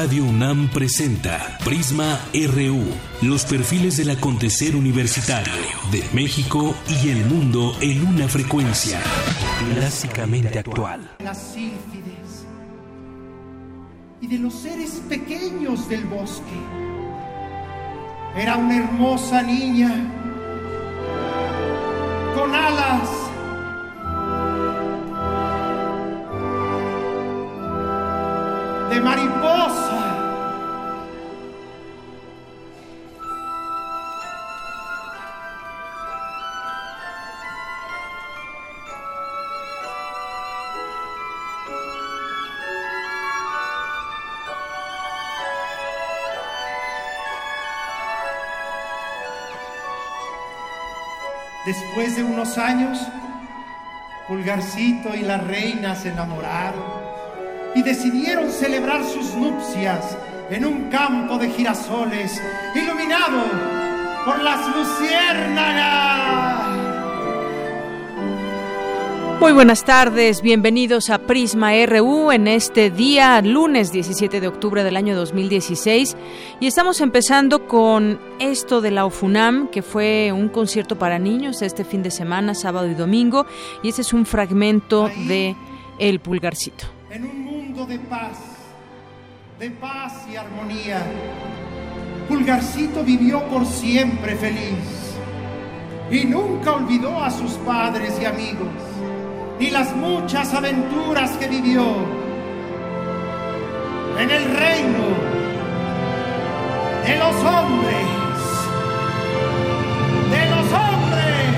Radio UNAM presenta Prisma RU, los perfiles del acontecer universitario de México y el mundo en una frecuencia clásicamente actual. Las sílfides y de los seres pequeños del bosque. Era una hermosa niña con alas Después de unos años, Pulgarcito y la reina se enamoraron y decidieron celebrar sus nupcias en un campo de girasoles iluminado por las luciérnagas. Muy buenas tardes, bienvenidos a Prisma RU en este día, lunes 17 de octubre del año 2016. Y estamos empezando con esto de la OFUNAM, que fue un concierto para niños este fin de semana, sábado y domingo. Y este es un fragmento de El Pulgarcito. En un mundo de paz, de paz y armonía, Pulgarcito vivió por siempre feliz y nunca olvidó a sus padres y amigos y las muchas aventuras que vivió en el reino de los hombres. De los hombres.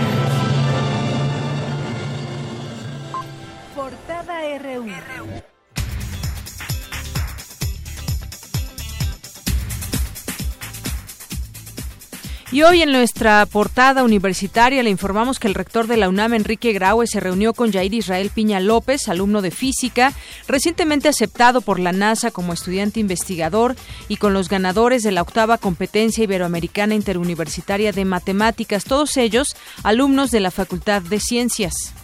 Portada RU. Y hoy en nuestra portada universitaria le informamos que el rector de la UNAM, Enrique Graue, se reunió con Jair Israel Piña López, alumno de física, recientemente aceptado por la NASA como estudiante investigador, y con los ganadores de la octava competencia iberoamericana interuniversitaria de matemáticas, todos ellos alumnos de la Facultad de Ciencias.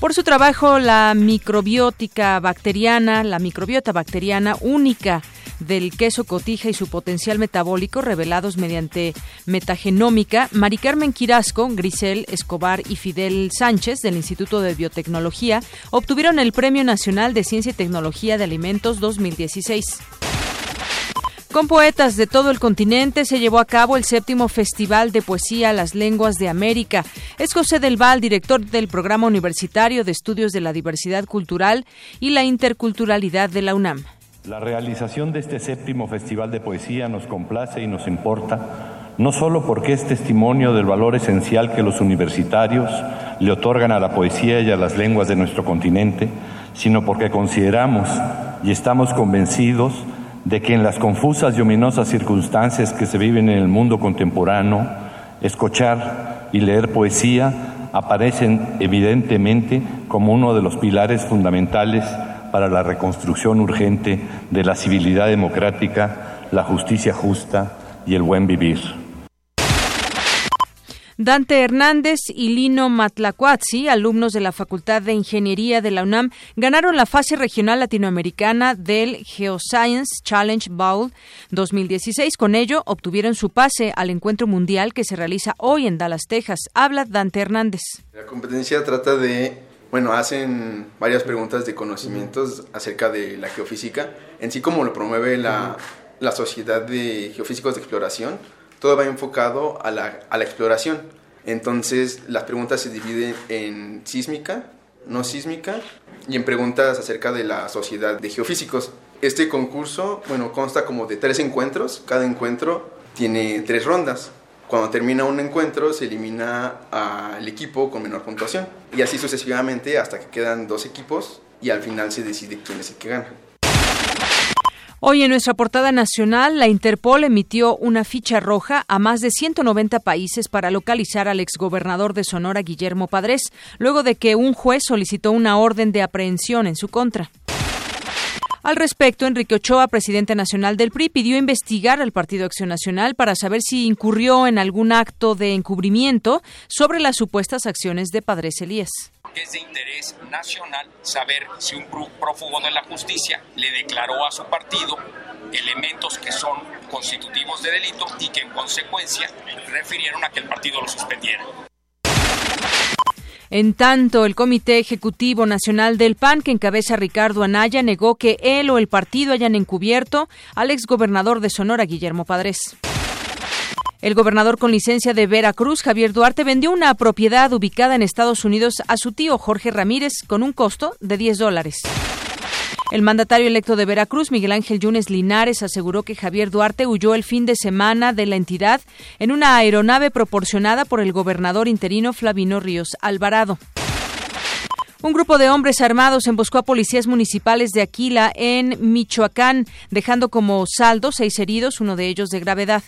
Por su trabajo, la microbiótica bacteriana, la microbiota bacteriana única del queso cotija y su potencial metabólico revelados mediante metagenómica, Mari Carmen Quirasco, Grisel Escobar y Fidel Sánchez del Instituto de Biotecnología obtuvieron el Premio Nacional de Ciencia y Tecnología de Alimentos 2016. Con poetas de todo el continente se llevó a cabo el séptimo Festival de Poesía Las Lenguas de América. Es José del Val, director del Programa Universitario de Estudios de la Diversidad Cultural y la Interculturalidad de la UNAM. La realización de este séptimo Festival de Poesía nos complace y nos importa, no solo porque es testimonio del valor esencial que los universitarios le otorgan a la poesía y a las lenguas de nuestro continente, sino porque consideramos y estamos convencidos de que en las confusas y ominosas circunstancias que se viven en el mundo contemporáneo, escuchar y leer poesía aparecen evidentemente como uno de los pilares fundamentales para la reconstrucción urgente de la civilidad democrática, la justicia justa y el buen vivir. Dante Hernández y Lino Matlacuazzi, alumnos de la Facultad de Ingeniería de la UNAM, ganaron la fase regional latinoamericana del Geoscience Challenge Bowl 2016. Con ello, obtuvieron su pase al encuentro mundial que se realiza hoy en Dallas, Texas. Habla Dante Hernández. La competencia trata de bueno, hacen varias preguntas de conocimientos acerca de la geofísica, en sí como lo promueve la, la Sociedad de Geofísicos de Exploración, todo va enfocado a la, a la exploración. Entonces, las preguntas se dividen en sísmica, no sísmica, y en preguntas acerca de la Sociedad de Geofísicos. Este concurso, bueno, consta como de tres encuentros, cada encuentro tiene tres rondas. Cuando termina un encuentro se elimina al equipo con menor puntuación y así sucesivamente hasta que quedan dos equipos y al final se decide quién es el que gana. Hoy en nuestra portada nacional, la Interpol emitió una ficha roja a más de 190 países para localizar al exgobernador de Sonora, Guillermo Padres, luego de que un juez solicitó una orden de aprehensión en su contra. Al respecto, Enrique Ochoa, presidente nacional del PRI, pidió investigar al Partido Acción Nacional para saber si incurrió en algún acto de encubrimiento sobre las supuestas acciones de Padres Elías. Es de interés nacional saber si un prófugo de la justicia le declaró a su partido elementos que son constitutivos de delito y que en consecuencia refirieron a que el partido lo suspendiera. En tanto, el Comité Ejecutivo Nacional del PAN, que encabeza Ricardo Anaya, negó que él o el partido hayan encubierto al exgobernador de Sonora, Guillermo Padres. El gobernador con licencia de Veracruz, Javier Duarte, vendió una propiedad ubicada en Estados Unidos a su tío Jorge Ramírez con un costo de 10 dólares. El mandatario electo de Veracruz, Miguel Ángel Yunes Linares, aseguró que Javier Duarte huyó el fin de semana de la entidad en una aeronave proporcionada por el gobernador interino Flavino Ríos Alvarado. Un grupo de hombres armados emboscó a policías municipales de Aquila en Michoacán, dejando como saldo seis heridos, uno de ellos de gravedad.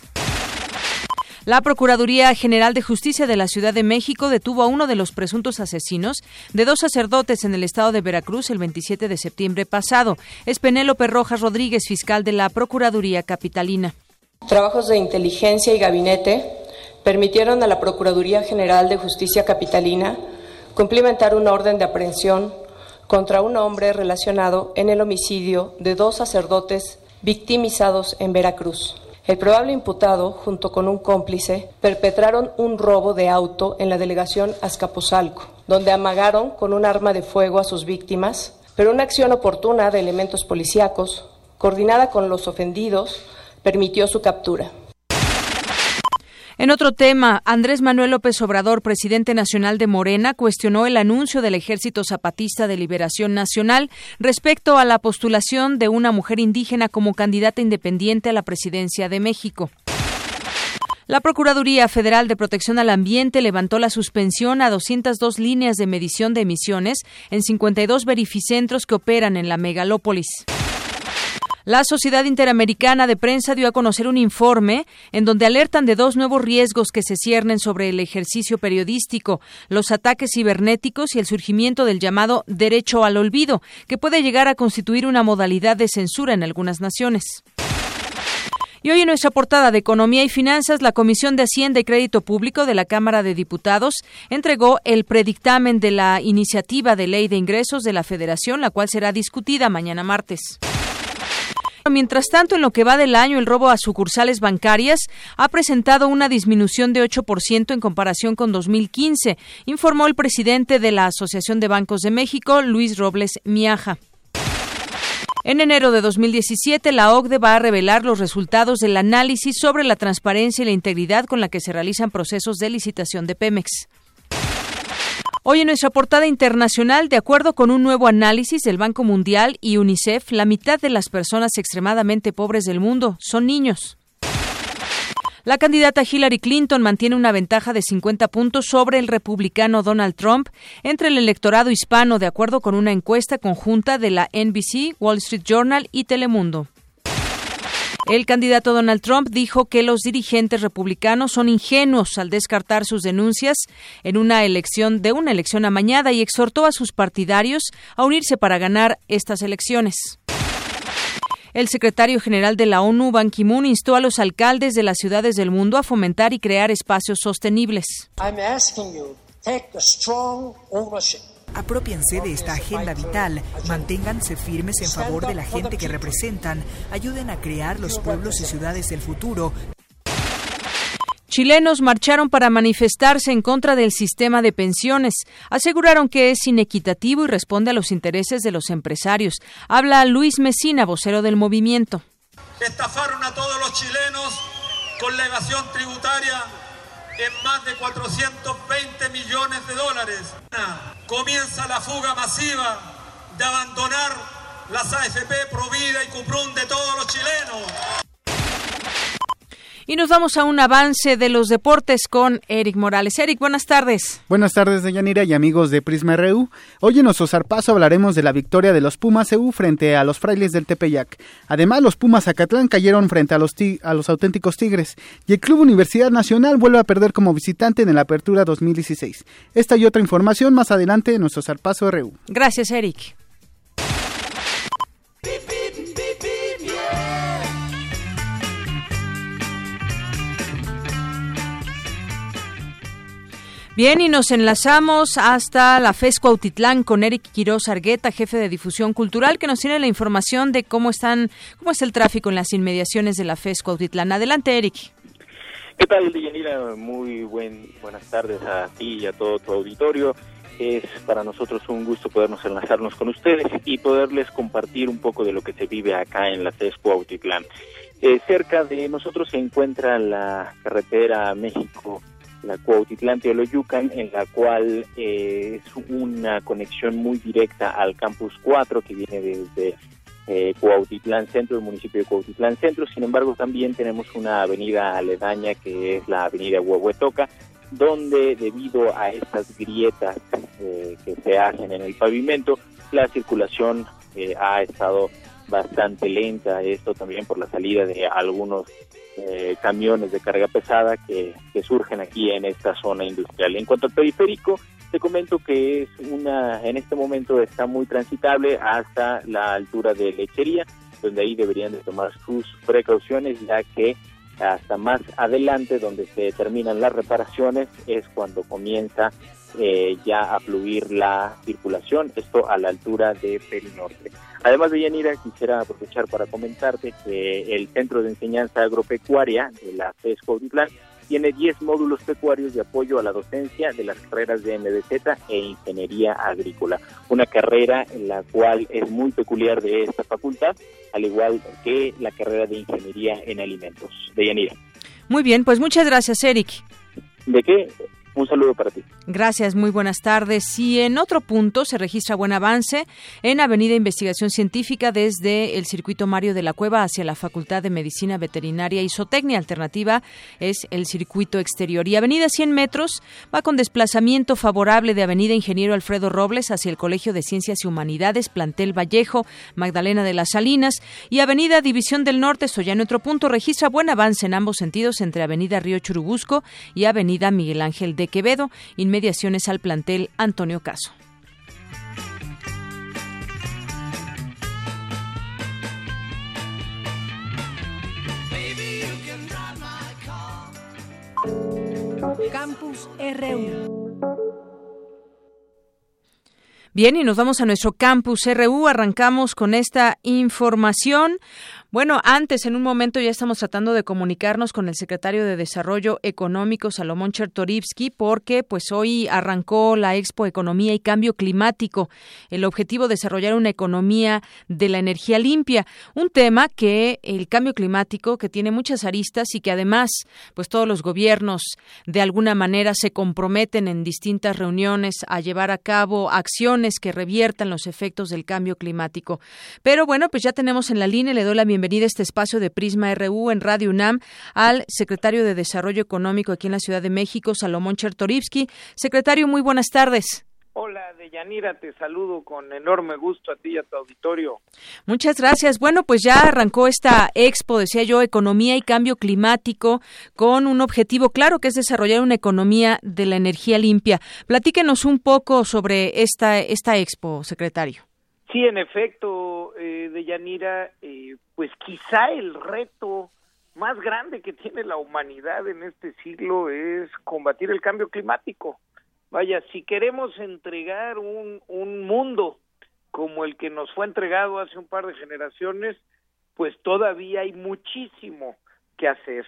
La Procuraduría General de Justicia de la Ciudad de México detuvo a uno de los presuntos asesinos de dos sacerdotes en el estado de Veracruz el 27 de septiembre pasado. Es Penélope Rojas Rodríguez, fiscal de la Procuraduría Capitalina. Trabajos de inteligencia y gabinete permitieron a la Procuraduría General de Justicia Capitalina cumplimentar una orden de aprehensión contra un hombre relacionado en el homicidio de dos sacerdotes victimizados en Veracruz. El probable imputado, junto con un cómplice, perpetraron un robo de auto en la delegación Azcapotzalco, donde amagaron con un arma de fuego a sus víctimas, pero una acción oportuna de elementos policíacos, coordinada con los ofendidos, permitió su captura. En otro tema, Andrés Manuel López Obrador, presidente nacional de Morena, cuestionó el anuncio del Ejército Zapatista de Liberación Nacional respecto a la postulación de una mujer indígena como candidata independiente a la presidencia de México. La Procuraduría Federal de Protección al Ambiente levantó la suspensión a 202 líneas de medición de emisiones en 52 verificentros que operan en la megalópolis. La Sociedad Interamericana de Prensa dio a conocer un informe en donde alertan de dos nuevos riesgos que se ciernen sobre el ejercicio periodístico, los ataques cibernéticos y el surgimiento del llamado derecho al olvido, que puede llegar a constituir una modalidad de censura en algunas naciones. Y hoy en nuestra portada de Economía y Finanzas, la Comisión de Hacienda y Crédito Público de la Cámara de Diputados entregó el predictamen de la iniciativa de ley de ingresos de la Federación, la cual será discutida mañana martes. Mientras tanto, en lo que va del año, el robo a sucursales bancarias ha presentado una disminución de 8% en comparación con 2015, informó el presidente de la Asociación de Bancos de México, Luis Robles Miaja. En enero de 2017, la OCDE va a revelar los resultados del análisis sobre la transparencia y la integridad con la que se realizan procesos de licitación de Pemex. Hoy en nuestra portada internacional, de acuerdo con un nuevo análisis del Banco Mundial y UNICEF, la mitad de las personas extremadamente pobres del mundo son niños. La candidata Hillary Clinton mantiene una ventaja de 50 puntos sobre el republicano Donald Trump entre el electorado hispano, de acuerdo con una encuesta conjunta de la NBC, Wall Street Journal y Telemundo. El candidato Donald Trump dijo que los dirigentes republicanos son ingenuos al descartar sus denuncias en una elección de una elección amañada y exhortó a sus partidarios a unirse para ganar estas elecciones. El secretario general de la ONU, Ban Ki-moon, instó a los alcaldes de las ciudades del mundo a fomentar y crear espacios sostenibles. Apropiense de esta agenda vital, manténganse firmes en favor de la gente que representan, ayuden a crear los pueblos y ciudades del futuro. Chilenos marcharon para manifestarse en contra del sistema de pensiones. Aseguraron que es inequitativo y responde a los intereses de los empresarios. Habla Luis Mesina, vocero del movimiento. Estafaron a todos los chilenos con la evasión tributaria en más de 420 millones de dólares. Comienza la fuga masiva de abandonar las AFP Provida y Cuprun de todos los chilenos. Y nos vamos a un avance de los deportes con Eric Morales. Eric, buenas tardes. Buenas tardes, Deyanira y amigos de Prisma RU. Hoy en nuestro zarpazo hablaremos de la victoria de los Pumas EU frente a los frailes del Tepeyac. Además, los Pumas Zacatlán cayeron frente a los, a los auténticos Tigres. Y el Club Universidad Nacional vuelve a perder como visitante en la Apertura 2016. Esta y otra información más adelante en nuestro zarpazo RU. Gracias, Eric. Bien, y nos enlazamos hasta la FESCO Autitlán con Eric Quiroz Argueta, jefe de difusión cultural, que nos tiene la información de cómo están, cómo es el tráfico en las inmediaciones de la FESCO Autitlán. Adelante, Eric. ¿Qué tal, Deyanira? Muy buen, buenas tardes a ti y a todo tu auditorio. Es para nosotros un gusto podernos enlazarnos con ustedes y poderles compartir un poco de lo que se vive acá en la FESCO Autitlán. Eh, cerca de nosotros se encuentra la carretera México la Cuautitlán Teoloyucan, en la cual eh, es una conexión muy directa al Campus 4 que viene desde eh, Cuautitlán Centro, el municipio de Cuautitlán Centro. Sin embargo, también tenemos una avenida aledaña que es la avenida Huehuetoca, donde debido a estas grietas eh, que se hacen en el pavimento, la circulación eh, ha estado bastante lenta, esto también por la salida de algunos eh, camiones de carga pesada que, surgen aquí en esta zona industrial. En cuanto al periférico, te comento que es una, en este momento está muy transitable hasta la altura de Lechería, donde ahí deberían de tomar sus precauciones, ya que hasta más adelante, donde se terminan las reparaciones, es cuando comienza eh, ya a fluir la circulación, esto a la altura de Perinorte. Además de Yanira, quisiera aprovechar para comentarte que el Centro de Enseñanza Agropecuaria de la FESCO Auditlán tiene 10 módulos pecuarios de apoyo a la docencia de las carreras de MDZ e Ingeniería Agrícola, una carrera en la cual es muy peculiar de esta facultad, al igual que la carrera de Ingeniería en Alimentos. De Yanira. Muy bien, pues muchas gracias, Eric. ¿De qué? Un saludo para ti. Gracias, muy buenas tardes. Y en otro punto se registra buen avance en Avenida Investigación Científica desde el circuito Mario de la Cueva hacia la Facultad de Medicina Veterinaria y Zootecnia. Alternativa es el circuito exterior. Y Avenida 100 metros va con desplazamiento favorable de Avenida Ingeniero Alfredo Robles hacia el Colegio de Ciencias y Humanidades, Plantel Vallejo, Magdalena de las Salinas. Y Avenida División del Norte, esto ya en otro punto, registra buen avance en ambos sentidos entre Avenida Río Churubusco y Avenida Miguel Ángel de Quevedo, inmediaciones al plantel Antonio Caso. Campus RU. Bien, y nos vamos a nuestro campus RU. Arrancamos con esta información. Bueno, antes, en un momento ya estamos tratando de comunicarnos con el secretario de Desarrollo Económico, Salomón Chertorivsky, porque pues hoy arrancó la Expo Economía y Cambio Climático. El objetivo desarrollar una economía de la energía limpia, un tema que el cambio climático que tiene muchas aristas y que además pues todos los gobiernos de alguna manera se comprometen en distintas reuniones a llevar a cabo acciones que reviertan los efectos del cambio climático. Pero bueno, pues ya tenemos en la línea, le doy la bienvenida bienvenida a este espacio de Prisma RU en Radio UNAM al secretario de Desarrollo Económico aquí en la Ciudad de México, Salomón Chertorivsky. Secretario, muy buenas tardes. Hola, Deyanira, te saludo con enorme gusto a ti y a tu auditorio. Muchas gracias. Bueno, pues ya arrancó esta expo, decía yo, Economía y Cambio Climático, con un objetivo claro que es desarrollar una economía de la energía limpia. Platíquenos un poco sobre esta, esta expo, secretario. Sí, en efecto, eh, Deyanira, eh, pues quizá el reto más grande que tiene la humanidad en este siglo es combatir el cambio climático. Vaya, si queremos entregar un, un mundo como el que nos fue entregado hace un par de generaciones, pues todavía hay muchísimo que hacer.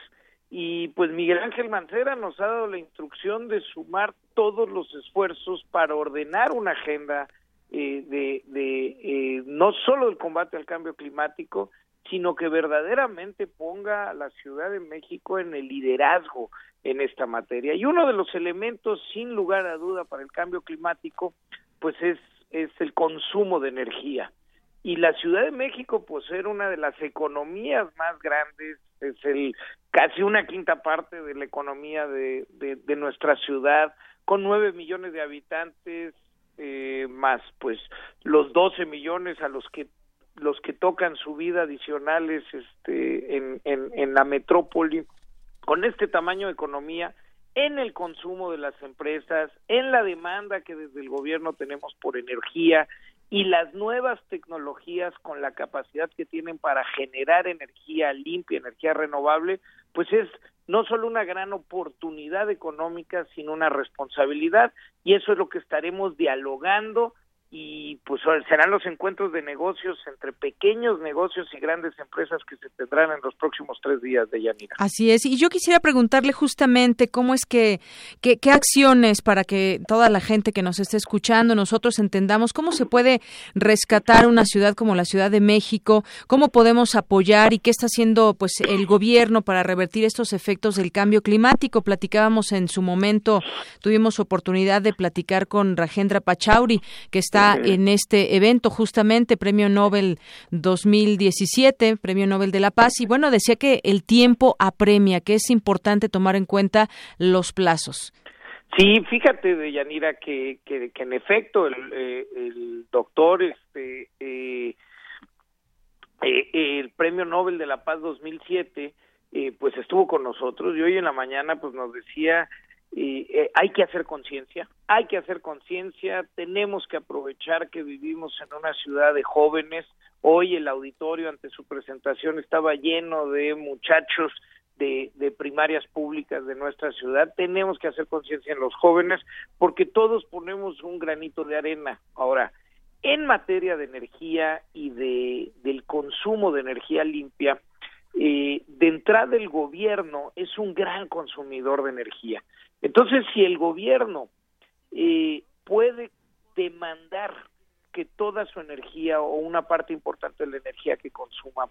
Y pues Miguel Ángel Mancera nos ha dado la instrucción de sumar todos los esfuerzos para ordenar una agenda eh, de, de eh, no solo el combate al cambio climático, sino que verdaderamente ponga a la Ciudad de México en el liderazgo en esta materia. Y uno de los elementos, sin lugar a duda, para el cambio climático, pues es, es el consumo de energía. Y la Ciudad de México, pues ser una de las economías más grandes, es el casi una quinta parte de la economía de, de nuestra ciudad, con nueve millones de habitantes, eh, más pues los 12 millones a los que los que tocan su vida adicionales este en, en, en la metrópoli con este tamaño de economía en el consumo de las empresas, en la demanda que desde el gobierno tenemos por energía y las nuevas tecnologías con la capacidad que tienen para generar energía limpia, energía renovable, pues es no solo una gran oportunidad económica, sino una responsabilidad, y eso es lo que estaremos dialogando y pues serán los encuentros de negocios entre pequeños negocios y grandes empresas que se tendrán en los próximos tres días de Yanira. Así es, y yo quisiera preguntarle justamente cómo es que, qué acciones para que toda la gente que nos esté escuchando, nosotros entendamos cómo se puede rescatar una ciudad como la Ciudad de México, cómo podemos apoyar y qué está haciendo pues el gobierno para revertir estos efectos del cambio climático. Platicábamos en su momento, tuvimos oportunidad de platicar con Rajendra Pachauri, que está en este evento justamente, Premio Nobel 2017, Premio Nobel de la Paz, y bueno, decía que el tiempo apremia, que es importante tomar en cuenta los plazos. Sí, fíjate, de Yanira, que, que, en efecto el, eh, el doctor, este, eh, eh, el Premio Nobel de la Paz 2007, pues estuvo con nosotros y hoy en la mañana pues nos decía eh, hay que hacer conciencia, hay que hacer conciencia, tenemos que aprovechar que vivimos en una ciudad de jóvenes. Hoy el auditorio ante su presentación estaba lleno de muchachos de, de primarias públicas de nuestra ciudad. Tenemos que hacer conciencia en los jóvenes porque todos ponemos un granito de arena. Ahora, en materia de energía y de, del consumo de energía limpia, eh, de entrada el gobierno es un gran consumidor de energía. Entonces, si el gobierno eh, puede demandar que toda su energía o una parte importante de la energía que consuma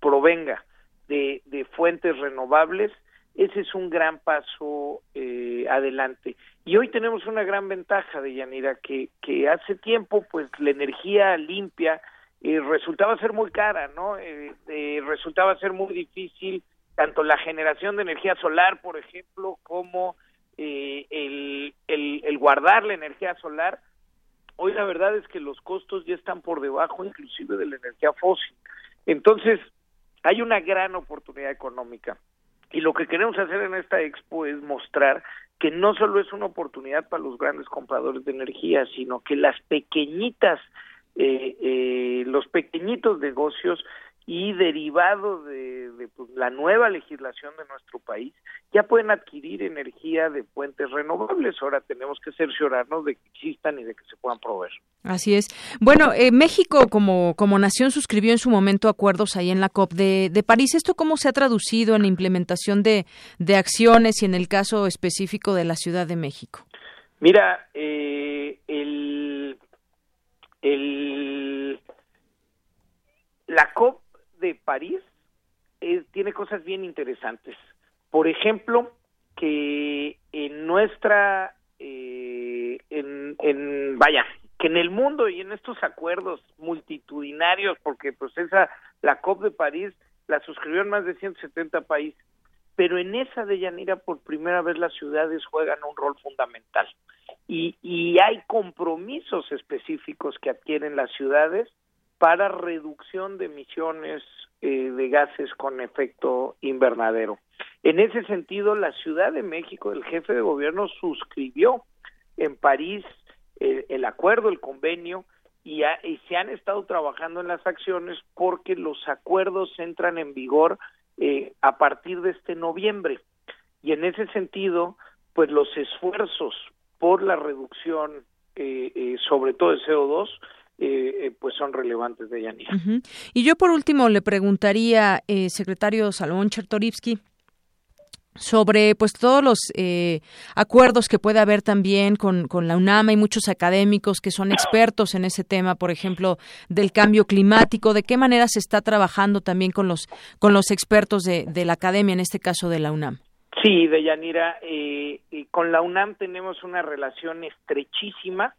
provenga de, fuentes renovables, ese es un gran paso eh, adelante. Y hoy tenemos una gran ventaja de Yanira, que, hace tiempo, pues la energía limpia eh, resultaba ser muy cara, ¿no? resultaba ser muy difícil tanto la generación de energía solar, por ejemplo, como eh, el, el, guardar la energía solar, hoy la verdad es que los costos ya están por debajo inclusive de la energía fósil. Entonces, hay una gran oportunidad económica. Y lo que queremos hacer en esta expo es mostrar que no solo es una oportunidad para los grandes compradores de energía, sino que las pequeñitas, eh, eh, los pequeñitos negocios y derivado de, pues, la nueva legislación de nuestro país, ya pueden adquirir energía de fuentes renovables. Ahora tenemos que cerciorarnos de que existan y de que se puedan proveer. Así es. Bueno, eh, México como, como nación suscribió en su momento acuerdos ahí en la COP de, de París. ¿Esto cómo se ha traducido en la implementación de, de acciones y en el caso específico de la Ciudad de México? Mira, eh, el, el, la COP de París eh, tiene cosas bien interesantes. Por ejemplo, que en nuestra, eh, en, vaya, que en el mundo y en estos acuerdos multitudinarios, porque pues esa, la COP de París la suscribieron más de 170 países, pero en esa de Yanira por primera vez las ciudades juegan un rol fundamental y, y hay compromisos específicos que adquieren las ciudades para reducción de emisiones eh, de gases con efecto invernadero. En ese sentido, la Ciudad de México, el jefe de gobierno suscribió en París eh, el acuerdo, el convenio, y, se han estado trabajando en las acciones porque los acuerdos entran en vigor eh, a partir de este noviembre. Y en ese sentido, pues los esfuerzos por la reducción, sobre todo de CO2, eh, eh, pues son relevantes de Yanira. Y yo por último le preguntaría, eh, secretario Salomón Chertorivsky, sobre pues todos los eh, acuerdos que puede haber también con, con la UNAM y muchos académicos que son expertos en ese tema, por ejemplo, del cambio climático, de qué manera se está trabajando también con los con los expertos de, de la academia, en este caso de la UNAM. Sí, Deyanira, eh, con la UNAM tenemos una relación estrechísima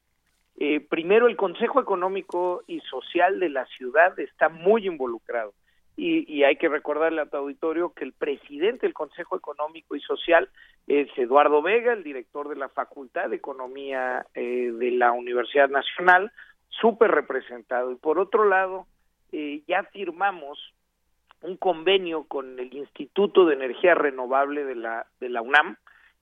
eh, primero, el Consejo Económico y Social de la ciudad está muy involucrado. Y, hay que recordarle a tu auditorio que el presidente del Consejo Económico y Social es Eduardo Vega, el director de la Facultad de Economía eh, de la Universidad Nacional, súper representado. Y por otro lado, eh, ya firmamos un convenio con el Instituto de Energía Renovable de la, de la UNAM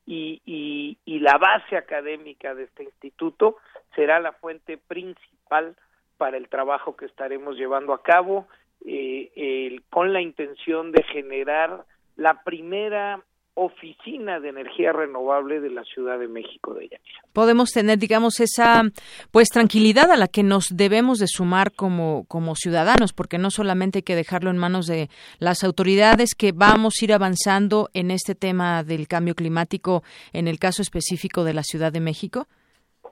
y, y la base académica de este instituto será la fuente principal para el trabajo que estaremos llevando a cabo eh, con la intención de generar la primera oficina de energía renovable de la Ciudad de México de Yanira. Podemos tener, digamos, esa pues tranquilidad a la que nos debemos de sumar como, como ciudadanos, porque no solamente hay que dejarlo en manos de las autoridades, que vamos a ir avanzando en este tema del cambio climático en el caso específico de la Ciudad de México.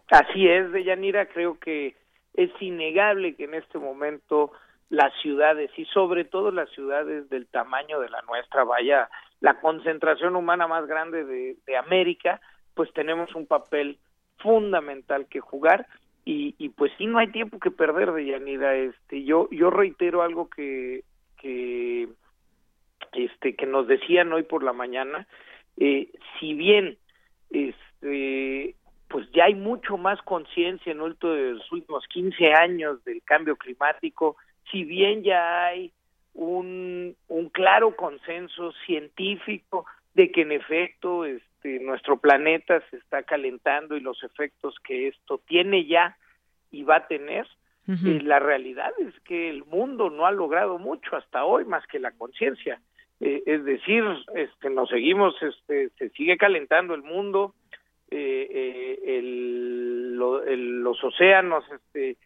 Así es, Deyanira, creo que es innegable que en este momento las ciudades y sobre todo las ciudades del tamaño de la nuestra, vaya, la concentración humana más grande de, América, pues tenemos un papel fundamental que jugar y, y pues sí no hay tiempo que perder de Yanira este yo yo reitero algo que que este que nos decían hoy por la mañana. Eh, si bien este pues ya hay mucho más conciencia en los últimos 15 años del cambio climático si bien ya hay un, un claro consenso científico de que en efecto este, nuestro planeta se está calentando y los efectos que esto tiene ya y va a tener, eh, la realidad es que el mundo no ha logrado mucho hasta hoy más que la conciencia. Eh, es decir, este, nos seguimos, este, se sigue calentando el mundo, eh, el, los océanos este,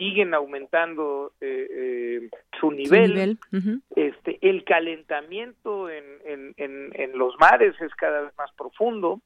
siguen aumentando eh, eh, su nivel, este el calentamiento en, en, en, los mares es cada vez más profundo.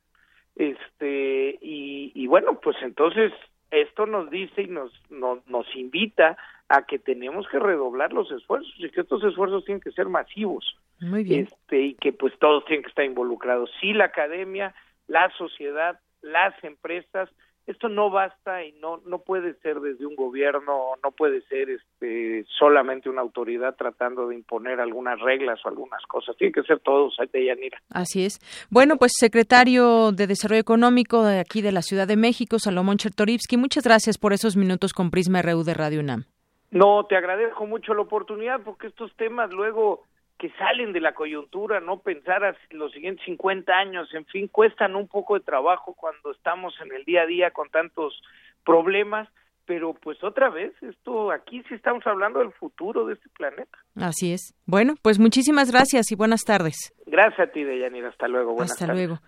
Este y, y bueno pues entonces esto nos dice y nos, nos, nos invita a que tenemos que redoblar los esfuerzos y que estos esfuerzos tienen que ser masivos. Muy bien. este y que pues todos tienen que estar involucrados. Sí la academia la sociedad las empresas esto no basta y no no puede ser desde un gobierno, no puede ser este solamente una autoridad tratando de imponer algunas reglas o algunas cosas. Tiene que ser todos, Yanira. Así es. Bueno, pues secretario de Desarrollo Económico de aquí de la Ciudad de México, Salomón Chertorivsky, muchas gracias por esos minutos con Prisma RU de Radio UNAM. No, te agradezco mucho la oportunidad porque estos temas luego que salen de la coyuntura, no pensar los siguientes 50 años, en fin, cuestan un poco de trabajo cuando estamos en el día a día con tantos problemas, pero pues otra vez, esto aquí sí estamos hablando del futuro de este planeta. Así es. Bueno, pues muchísimas gracias y buenas tardes. Gracias a ti, Deyanira. Hasta luego. Buenas Hasta luego.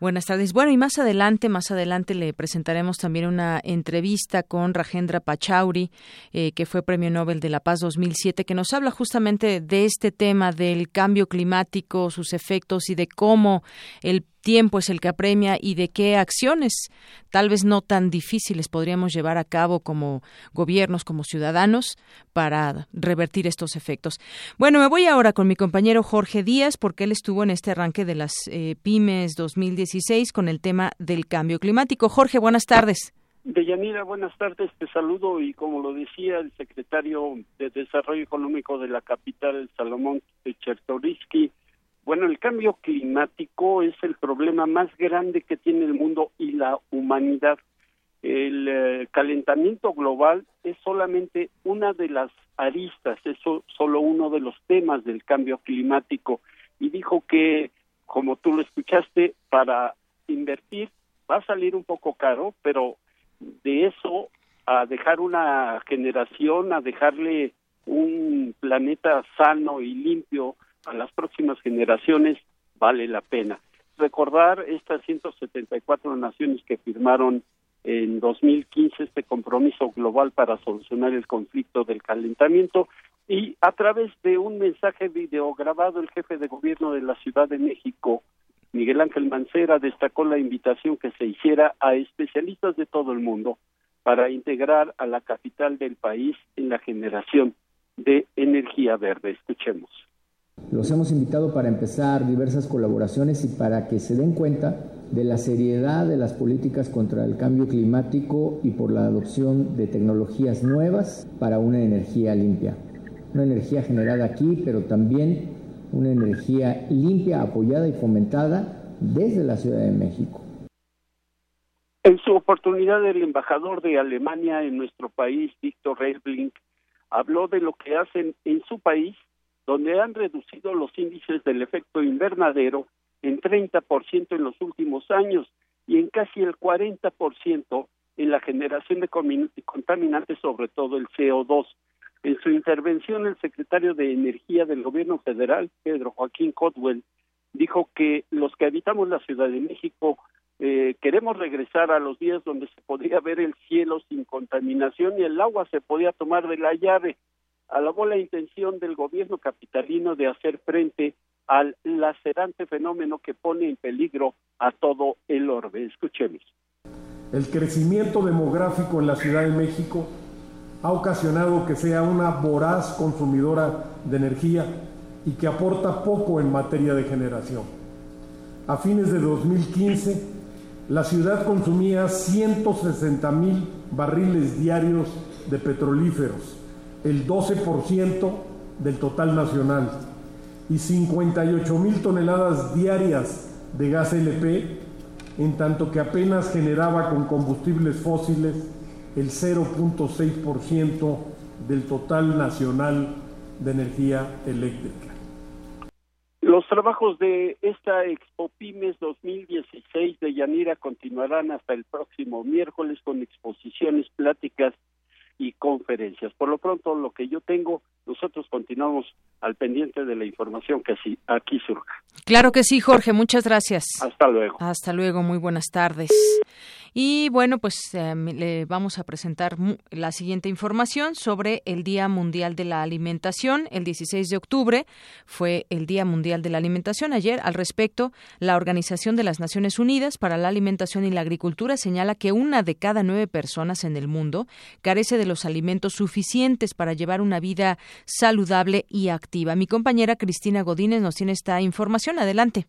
Buenas tardes. Bueno, y más adelante, más adelante le presentaremos también una entrevista con Rajendra Pachauri, eh, que fue Premio Nobel de la Paz 2007, que nos habla justamente de este tema del cambio climático, sus efectos y de cómo el tiempo es el que apremia y de qué acciones, tal vez no tan difíciles, podríamos llevar a cabo como gobiernos, como ciudadanos, para revertir estos efectos. Bueno, me voy ahora con mi compañero Jorge Díaz, porque él estuvo en este arranque de las eh, pymes 2016 con el tema del cambio climático. Jorge, buenas tardes. Deyanira, buenas tardes, te saludo y como lo decía el secretario de Desarrollo Económico de la capital, Salomón Chertoriski, bueno, el cambio climático es el problema más grande que tiene el mundo y la humanidad. El eh, calentamiento global es solamente una de las aristas, es solo uno de los temas del cambio climático. Y dijo que, como tú lo escuchaste, para invertir va a salir un poco caro, pero de eso a dejar una generación, a dejarle un planeta sano y limpio a las próximas generaciones vale la pena. Recordar estas 174 naciones que firmaron en 2015 este compromiso global para solucionar el conflicto del calentamiento y a través de un mensaje videograbado el jefe de gobierno de la Ciudad de México, Miguel Ángel Mancera, destacó la invitación que se hiciera a especialistas de todo el mundo para integrar a la capital del país en la generación de energía verde. Escuchemos. Los hemos invitado para empezar diversas colaboraciones y para que se den cuenta de la seriedad de las políticas contra el cambio climático y por la adopción de tecnologías nuevas para una energía limpia. Una energía generada aquí, pero también una energía limpia, apoyada y fomentada desde la Ciudad de México. En su oportunidad, el embajador de Alemania en nuestro país, Víctor Reisblink, habló de lo que hacen en su país donde han reducido los índices del efecto invernadero en 30% en los últimos años y en casi el 40% en la generación de contaminantes, sobre todo el CO2. En su intervención, el secretario de Energía del Gobierno Federal, Pedro Joaquín Codwell, dijo que los que habitamos la Ciudad de México eh, queremos regresar a los días donde se podía ver el cielo sin contaminación y el agua se podía tomar de la llave. Alabó la intención del gobierno capitalino de hacer frente al lacerante fenómeno que pone en peligro a todo el orbe. Escuchemos. El crecimiento demográfico en la Ciudad de México ha ocasionado que sea una voraz consumidora de energía y que aporta poco en materia de generación. A fines de 2015, la ciudad consumía 160 mil barriles diarios de petrolíferos, el 12% del total nacional, y 58 mil toneladas diarias de gas LP, en tanto que apenas generaba con combustibles fósiles el 0.6% del total nacional de energía eléctrica. Los trabajos de esta Expo Pymes 2016 de Yanira continuarán hasta el próximo miércoles con exposiciones, pláticas y conferencias. Por lo pronto, lo que yo tengo, nosotros continuamos al pendiente de la información que así, aquí surja. Claro que sí, Jorge, muchas gracias. Hasta luego. Hasta luego, muy buenas tardes. Y bueno, pues em, le vamos a presentar la siguiente información sobre el Día Mundial de la Alimentación. El 16 de octubre fue el Día Mundial de la Alimentación. Ayer, al respecto, la Organización de las Naciones Unidas para la Alimentación y la Agricultura señala que una de cada nueve personas en el mundo carece de los alimentos suficientes para llevar una vida saludable y activa. Mi compañera Cristina Godínez nos tiene esta información. Adelante.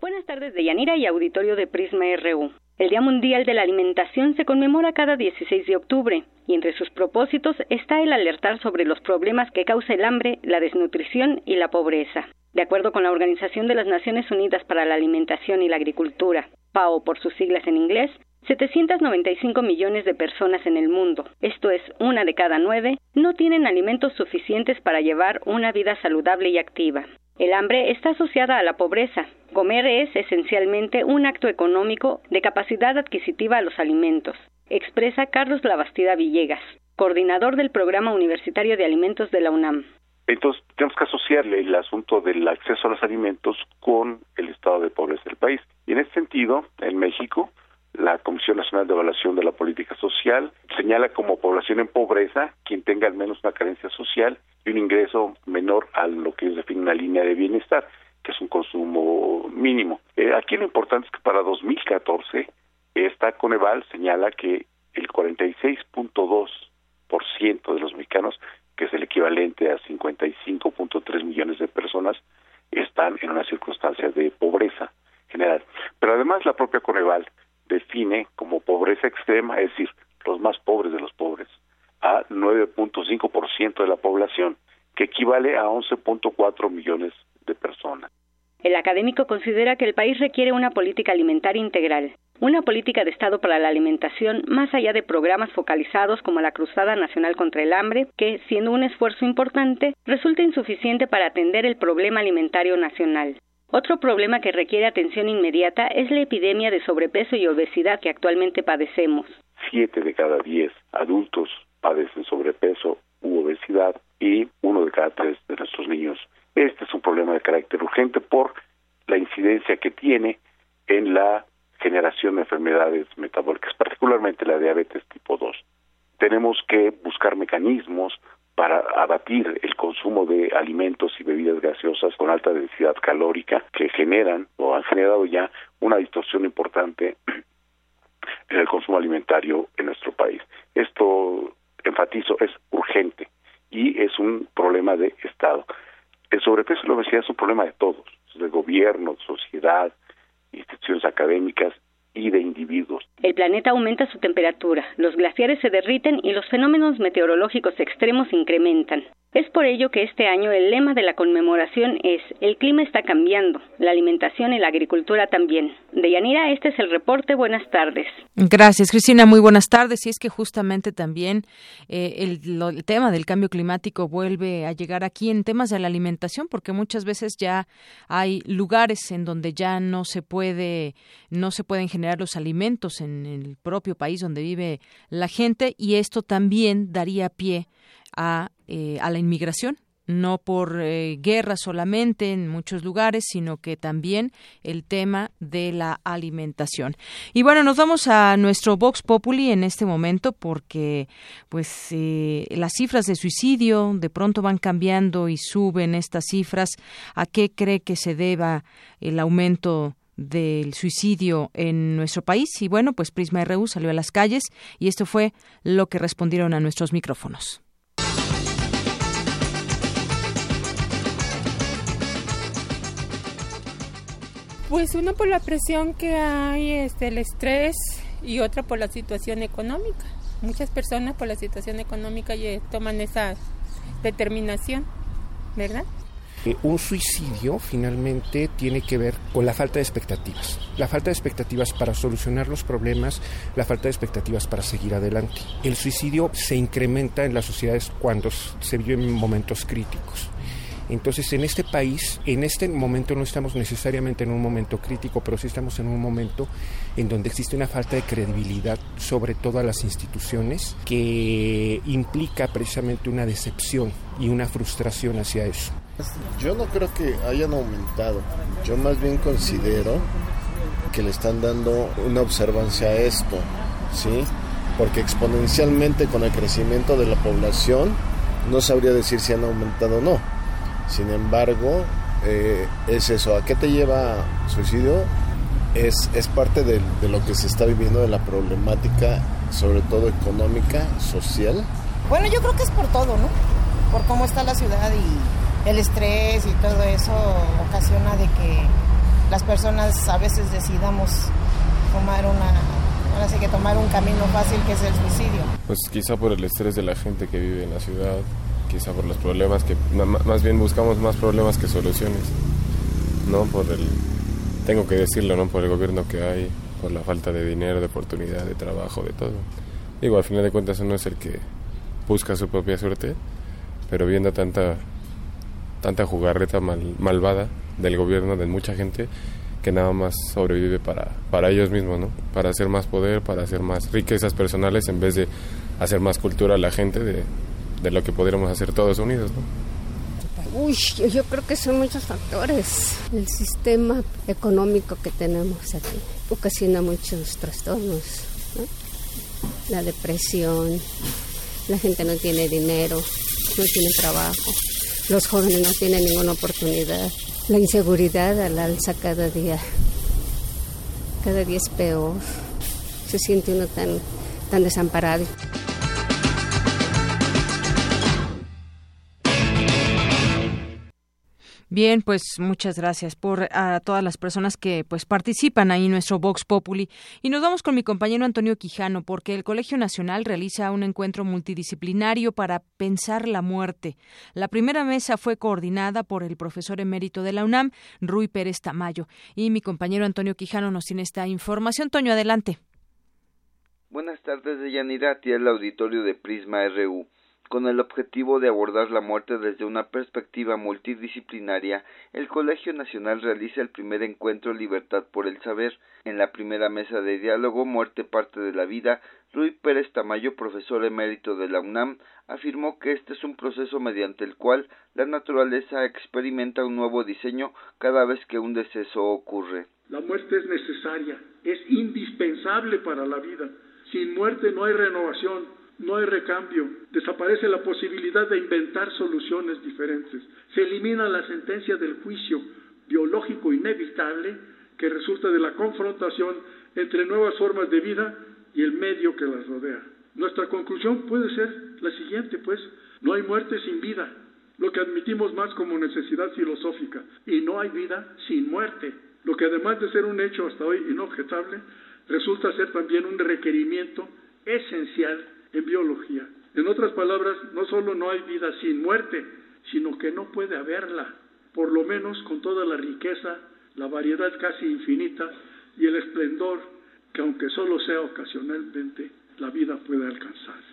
Buenas tardes, Deyanira y auditorio de Prisma RU. El Día Mundial de la Alimentación se conmemora cada 16 de octubre y entre sus propósitos está el alertar sobre los problemas que causa el hambre, la desnutrición y la pobreza. De acuerdo con la Organización de las Naciones Unidas para la Alimentación y la Agricultura, FAO por sus siglas en inglés, 795 millones de personas en el mundo, esto es una de cada nueve, no tienen alimentos suficientes para llevar una vida saludable y activa. El hambre está asociada a la pobreza. Comer es esencialmente un acto económico de capacidad adquisitiva a los alimentos, expresa Carlos Lavastida Villegas, coordinador del Programa Universitario de Alimentos de la UNAM. Entonces, tenemos que asociarle el asunto del acceso a los alimentos con el estado de pobreza del país. Y en ese sentido, en México, la Comisión Nacional de Evaluación de la Política Social señala como población en pobreza quien tenga al menos una carencia social y un ingreso menor a lo que ellos definen una línea de bienestar, que es un consumo mínimo. Eh, aquí lo importante es que para 2014 esta Coneval señala que el 46.2% de los mexicanos, que es el equivalente a 55.3 millones de personas, están en una circunstancia de pobreza general. Pero además la propia Coneval define como pobreza extrema, es decir, los más pobres de los pobres, a 9.5% de la población, que equivale a 11.4 millones de personas. El académico considera que el país requiere una política alimentaria integral, una política de Estado para la alimentación más allá de programas focalizados como la Cruzada Nacional contra el Hambre, que, siendo un esfuerzo importante, resulta insuficiente para atender el problema alimentario nacional. Otro problema que requiere atención inmediata es la epidemia de sobrepeso y obesidad que actualmente padecemos. Siete de cada diez adultos padecen sobrepeso u obesidad y uno de cada tres de nuestros niños. Este es un problema de carácter urgente por la incidencia que tiene en la generación de enfermedades metabólicas, particularmente la diabetes tipo 2. Tenemos que buscar mecanismos para abatir el consumo de alimentos y bebidas gaseosas con alta densidad calórica que generan o han generado ya una distorsión importante en el consumo alimentario en nuestro país. Esto, enfatizo, es urgente y es un problema de Estado. El sobrepeso y la obesidad es un problema de todos, de gobierno, sociedad, instituciones académicas El planeta aumenta su temperatura, los glaciares se derriten y los fenómenos meteorológicos extremos incrementan. Es por ello que este año el lema de la conmemoración es El clima está cambiando, la alimentación y la agricultura también. De Yanira, este es el reporte. Buenas tardes. Gracias, Cristina. Muy buenas tardes. Y es que justamente también eh, el, el, tema del cambio climático vuelve a llegar aquí en temas de la alimentación, porque muchas veces ya hay lugares en donde ya no se puede, no se pueden generar los alimentos en el propio país donde vive la gente, y esto también daría pie a, eh, a la inmigración no por eh, guerra solamente en muchos lugares, sino que también el tema de la alimentación. Y bueno, nos vamos a nuestro Vox Populi en este momento porque pues eh, las cifras de suicidio de pronto van cambiando y suben estas cifras. ¿A qué cree que se deba el aumento del suicidio en nuestro país? Y bueno, pues Prisma RU salió a las calles y esto fue lo que respondieron a nuestros micrófonos. Pues uno por la presión que hay, este, el estrés y otra por la situación económica. Muchas personas por la situación económica toman esa determinación, ¿verdad? Eh, un suicidio finalmente tiene que ver con la falta de expectativas. La falta de expectativas para solucionar los problemas, la falta de expectativas para seguir adelante. El suicidio se incrementa en las sociedades cuando se viven momentos críticos. Entonces, en este país, en este momento no estamos necesariamente en un momento crítico, pero sí estamos en un momento en donde existe una falta de credibilidad sobre todas las instituciones que implica precisamente una decepción y una frustración hacia eso. Yo no creo que hayan aumentado, yo más bien considero que le están dando una observancia a esto, ¿sí? Porque exponencialmente con el crecimiento de la población no sabría decir si han aumentado o no sin embargo, eh, es eso. ¿A qué te lleva suicidio? Es, es parte de, lo que se está viviendo, de la problemática, sobre todo económica, social. Bueno, yo creo que es por todo, ¿no? Por cómo está la ciudad y el estrés y todo eso ocasiona de que las personas a veces decidamos tomar una ahora sí que tomar un camino fácil que es el suicidio. Pues quizá por el estrés de la gente que vive en la ciudad, quizá por los problemas que más bien buscamos más problemas que soluciones no por el tengo que decirlo no por el gobierno que hay por la falta de dinero de oportunidad de trabajo de todo. Digo al final de cuentas uno es el que busca su propia suerte pero viendo tanta tanta jugarreta malvada del gobierno de mucha gente que nada más sobrevive para, para ellos mismos, ¿no? Para hacer más poder, para hacer más riquezas personales en vez de hacer más cultura a la gente de, de lo que podríamos hacer todos unidos. ¿no? Uy, yo creo que son muchos factores. El sistema económico que tenemos aquí ocasiona muchos trastornos. La depresión, la gente no tiene dinero, no tiene trabajo, los jóvenes no tienen ninguna oportunidad, la inseguridad al alza cada día, cada día es peor, se siente uno tan, tan desamparado. Bien, pues muchas gracias por a todas las personas que pues participan ahí en nuestro Vox Populi y nos vamos con mi compañero Antonio Quijano porque el Colegio Nacional realiza un encuentro multidisciplinario para pensar la muerte. La primera mesa fue coordinada por el profesor emérito de la UNAM, Rui Pérez Tamayo, y mi compañero Antonio Quijano nos tiene esta información. Toño, adelante. Buenas tardes, Deyanira, y el auditorio de Prisma RU. Con el objetivo de abordar la muerte desde una perspectiva multidisciplinaria, el Colegio Nacional realiza el primer encuentro Libertad por el Saber. En la primera mesa de diálogo Muerte parte de la vida, Luis Pérez Tamayo, profesor emérito de la UNAM, afirmó que este es un proceso mediante el cual la naturaleza experimenta un nuevo diseño cada vez que un deceso ocurre. La muerte es necesaria, es indispensable para la vida. Sin muerte no hay renovación, no hay recambio, desaparece la posibilidad de inventar soluciones diferentes, se elimina la sentencia del juicio biológico inevitable que resulta de la confrontación entre nuevas formas de vida y el medio que las rodea. Nuestra conclusión puede ser la siguiente, pues, no hay muerte sin vida, lo que admitimos más como necesidad filosófica, y no hay vida sin muerte, lo que además de ser un hecho hasta hoy inobjetable, resulta ser también un requerimiento esencial en biología. En otras palabras, no solo no hay vida sin muerte, sino que no puede haberla, por lo menos con toda la riqueza, la variedad casi infinita y el esplendor que aunque solo sea ocasionalmente, la vida puede alcanzar.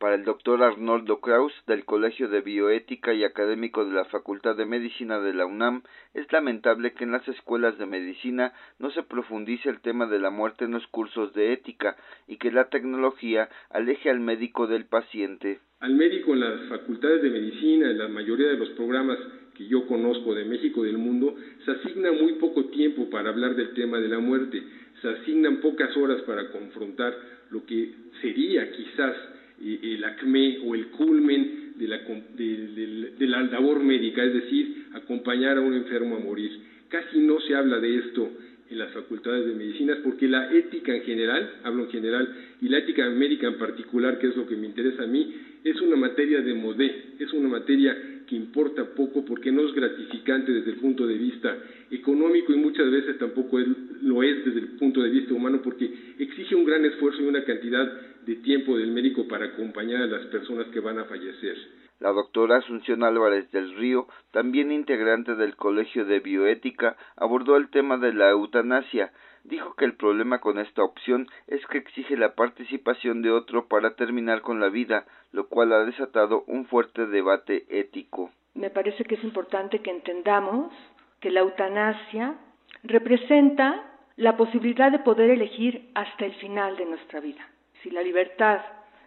Para el doctor Arnoldo Kraus, del Colegio de Bioética y académico de la Facultad de Medicina de la UNAM, es lamentable que en las escuelas de medicina no se profundice el tema de la muerte en los cursos de ética y que la tecnología aleje al médico del paciente. Al médico en las facultades de medicina, en la mayoría de los programas que yo conozco de México y del mundo, se asigna muy poco tiempo para hablar del tema de la muerte, se asignan pocas horas para confrontar lo que sería quizás el acme o el culmen de la, de la labor médica, es decir, acompañar a un enfermo a morir. Casi no se habla de esto en las facultades de medicinas porque la ética en general, hablo en general, y la ética médica en particular, que es lo que me interesa a mí, es una materia de modé, es una materia que importa poco porque no es gratificante desde el punto de vista económico y muchas veces tampoco lo es desde el punto de vista humano porque exige un gran esfuerzo y una cantidad de tiempo del médico para acompañar a las personas que van a fallecer. La doctora Asunción Álvarez del Río, también integrante del Colegio de Bioética, abordó el tema de la eutanasia. Dijo que el problema con esta opción es que exige la participación de otro para terminar con la vida, lo cual ha desatado un fuerte debate ético. Me parece que es importante que entendamos que la eutanasia representa la posibilidad de poder elegir hasta el final de nuestra vida. Si la libertad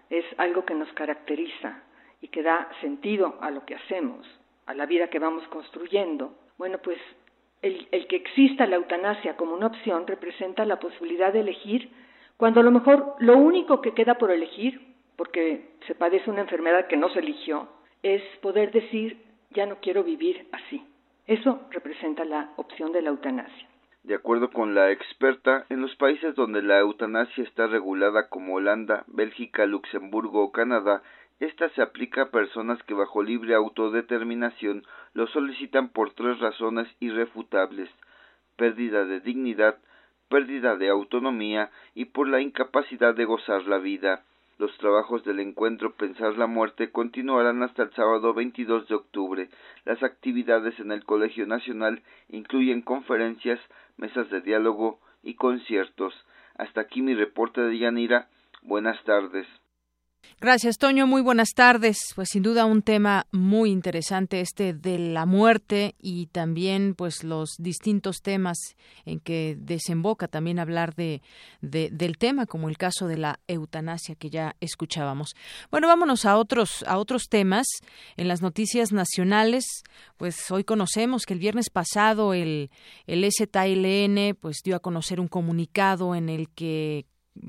es algo que nos caracteriza, y que da sentido a lo que hacemos, a la vida que vamos construyendo, bueno, pues el, que exista la eutanasia como una opción representa la posibilidad de elegir cuando a lo mejor lo único que queda por elegir, porque se padece una enfermedad que no se eligió, es poder decir, ya no quiero vivir así. Eso representa la opción de la eutanasia. De acuerdo con la experta, en los países donde la eutanasia está regulada como Holanda, Bélgica, Luxemburgo o Canadá, esta se aplica a personas que bajo libre autodeterminación lo solicitan por tres razones irrefutables pérdida de dignidad, pérdida de autonomía y por la incapacidad de gozar la vida. Los trabajos del encuentro Pensar la Muerte continuarán hasta el sábado 22 de octubre. Las actividades en el Colegio Nacional incluyen conferencias, mesas de diálogo y conciertos. Hasta aquí mi reporte de Yanira. Buenas tardes. Gracias, Toño. Muy buenas tardes. Pues sin duda un tema muy interesante este de la muerte y también pues los distintos temas en que desemboca también hablar de, del tema, como el caso de la eutanasia que ya escuchábamos. Bueno, vámonos a otros a otros temas. En las noticias nacionales, pues hoy conocemos que el viernes pasado el el STLN pues dio a conocer un comunicado en el que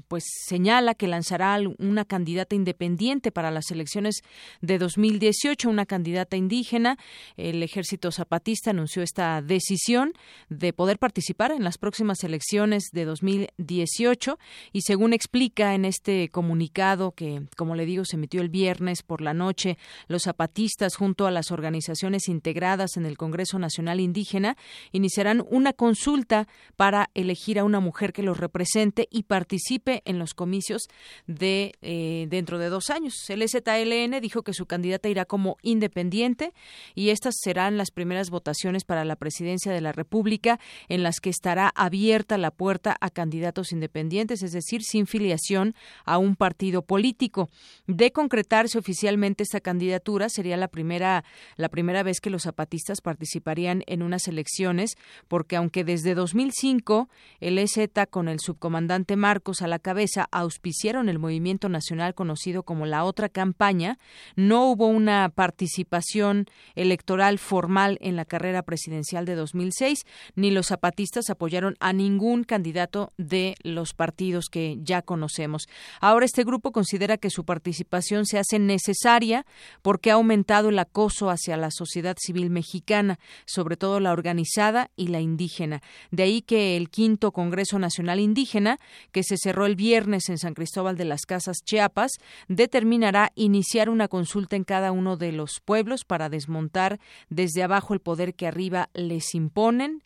pues señala que lanzará una candidata independiente para las elecciones de 2018, una candidata indígena. El Ejército Zapatista anunció esta decisión de poder participar en las próximas elecciones de 2018 y según explica en este comunicado que, como le digo, se emitió el viernes por la noche, los zapatistas junto a las organizaciones integradas en el Congreso Nacional Indígena iniciarán una consulta para elegir a una mujer que los represente y participe en los comicios de eh, dentro de dos años. El ZLN dijo que su candidata irá como independiente y estas serán las primeras votaciones para la presidencia de la República en las que estará abierta la puerta a candidatos independientes, es decir, sin filiación a un partido político. De concretarse oficialmente esta candidatura sería la primera la primera vez que los zapatistas participarían en unas elecciones, porque aunque desde 2005 el EZ con el subcomandante Marcos a la cabeza auspiciaron el movimiento nacional conocido como la otra campaña, no hubo una participación electoral formal en la carrera presidencial de 2006, ni los zapatistas apoyaron a ningún candidato de los partidos que ya conocemos. Ahora este grupo considera que su participación se hace necesaria porque ha aumentado el acoso hacia la sociedad civil mexicana, sobre todo la organizada y la indígena. De ahí que el quinto Congreso Nacional Indígena, que se cerró el viernes en San Cristóbal de las Casas, Chiapas, determinará iniciar una consulta en cada uno de los pueblos para desmontar desde abajo el poder que arriba les imponen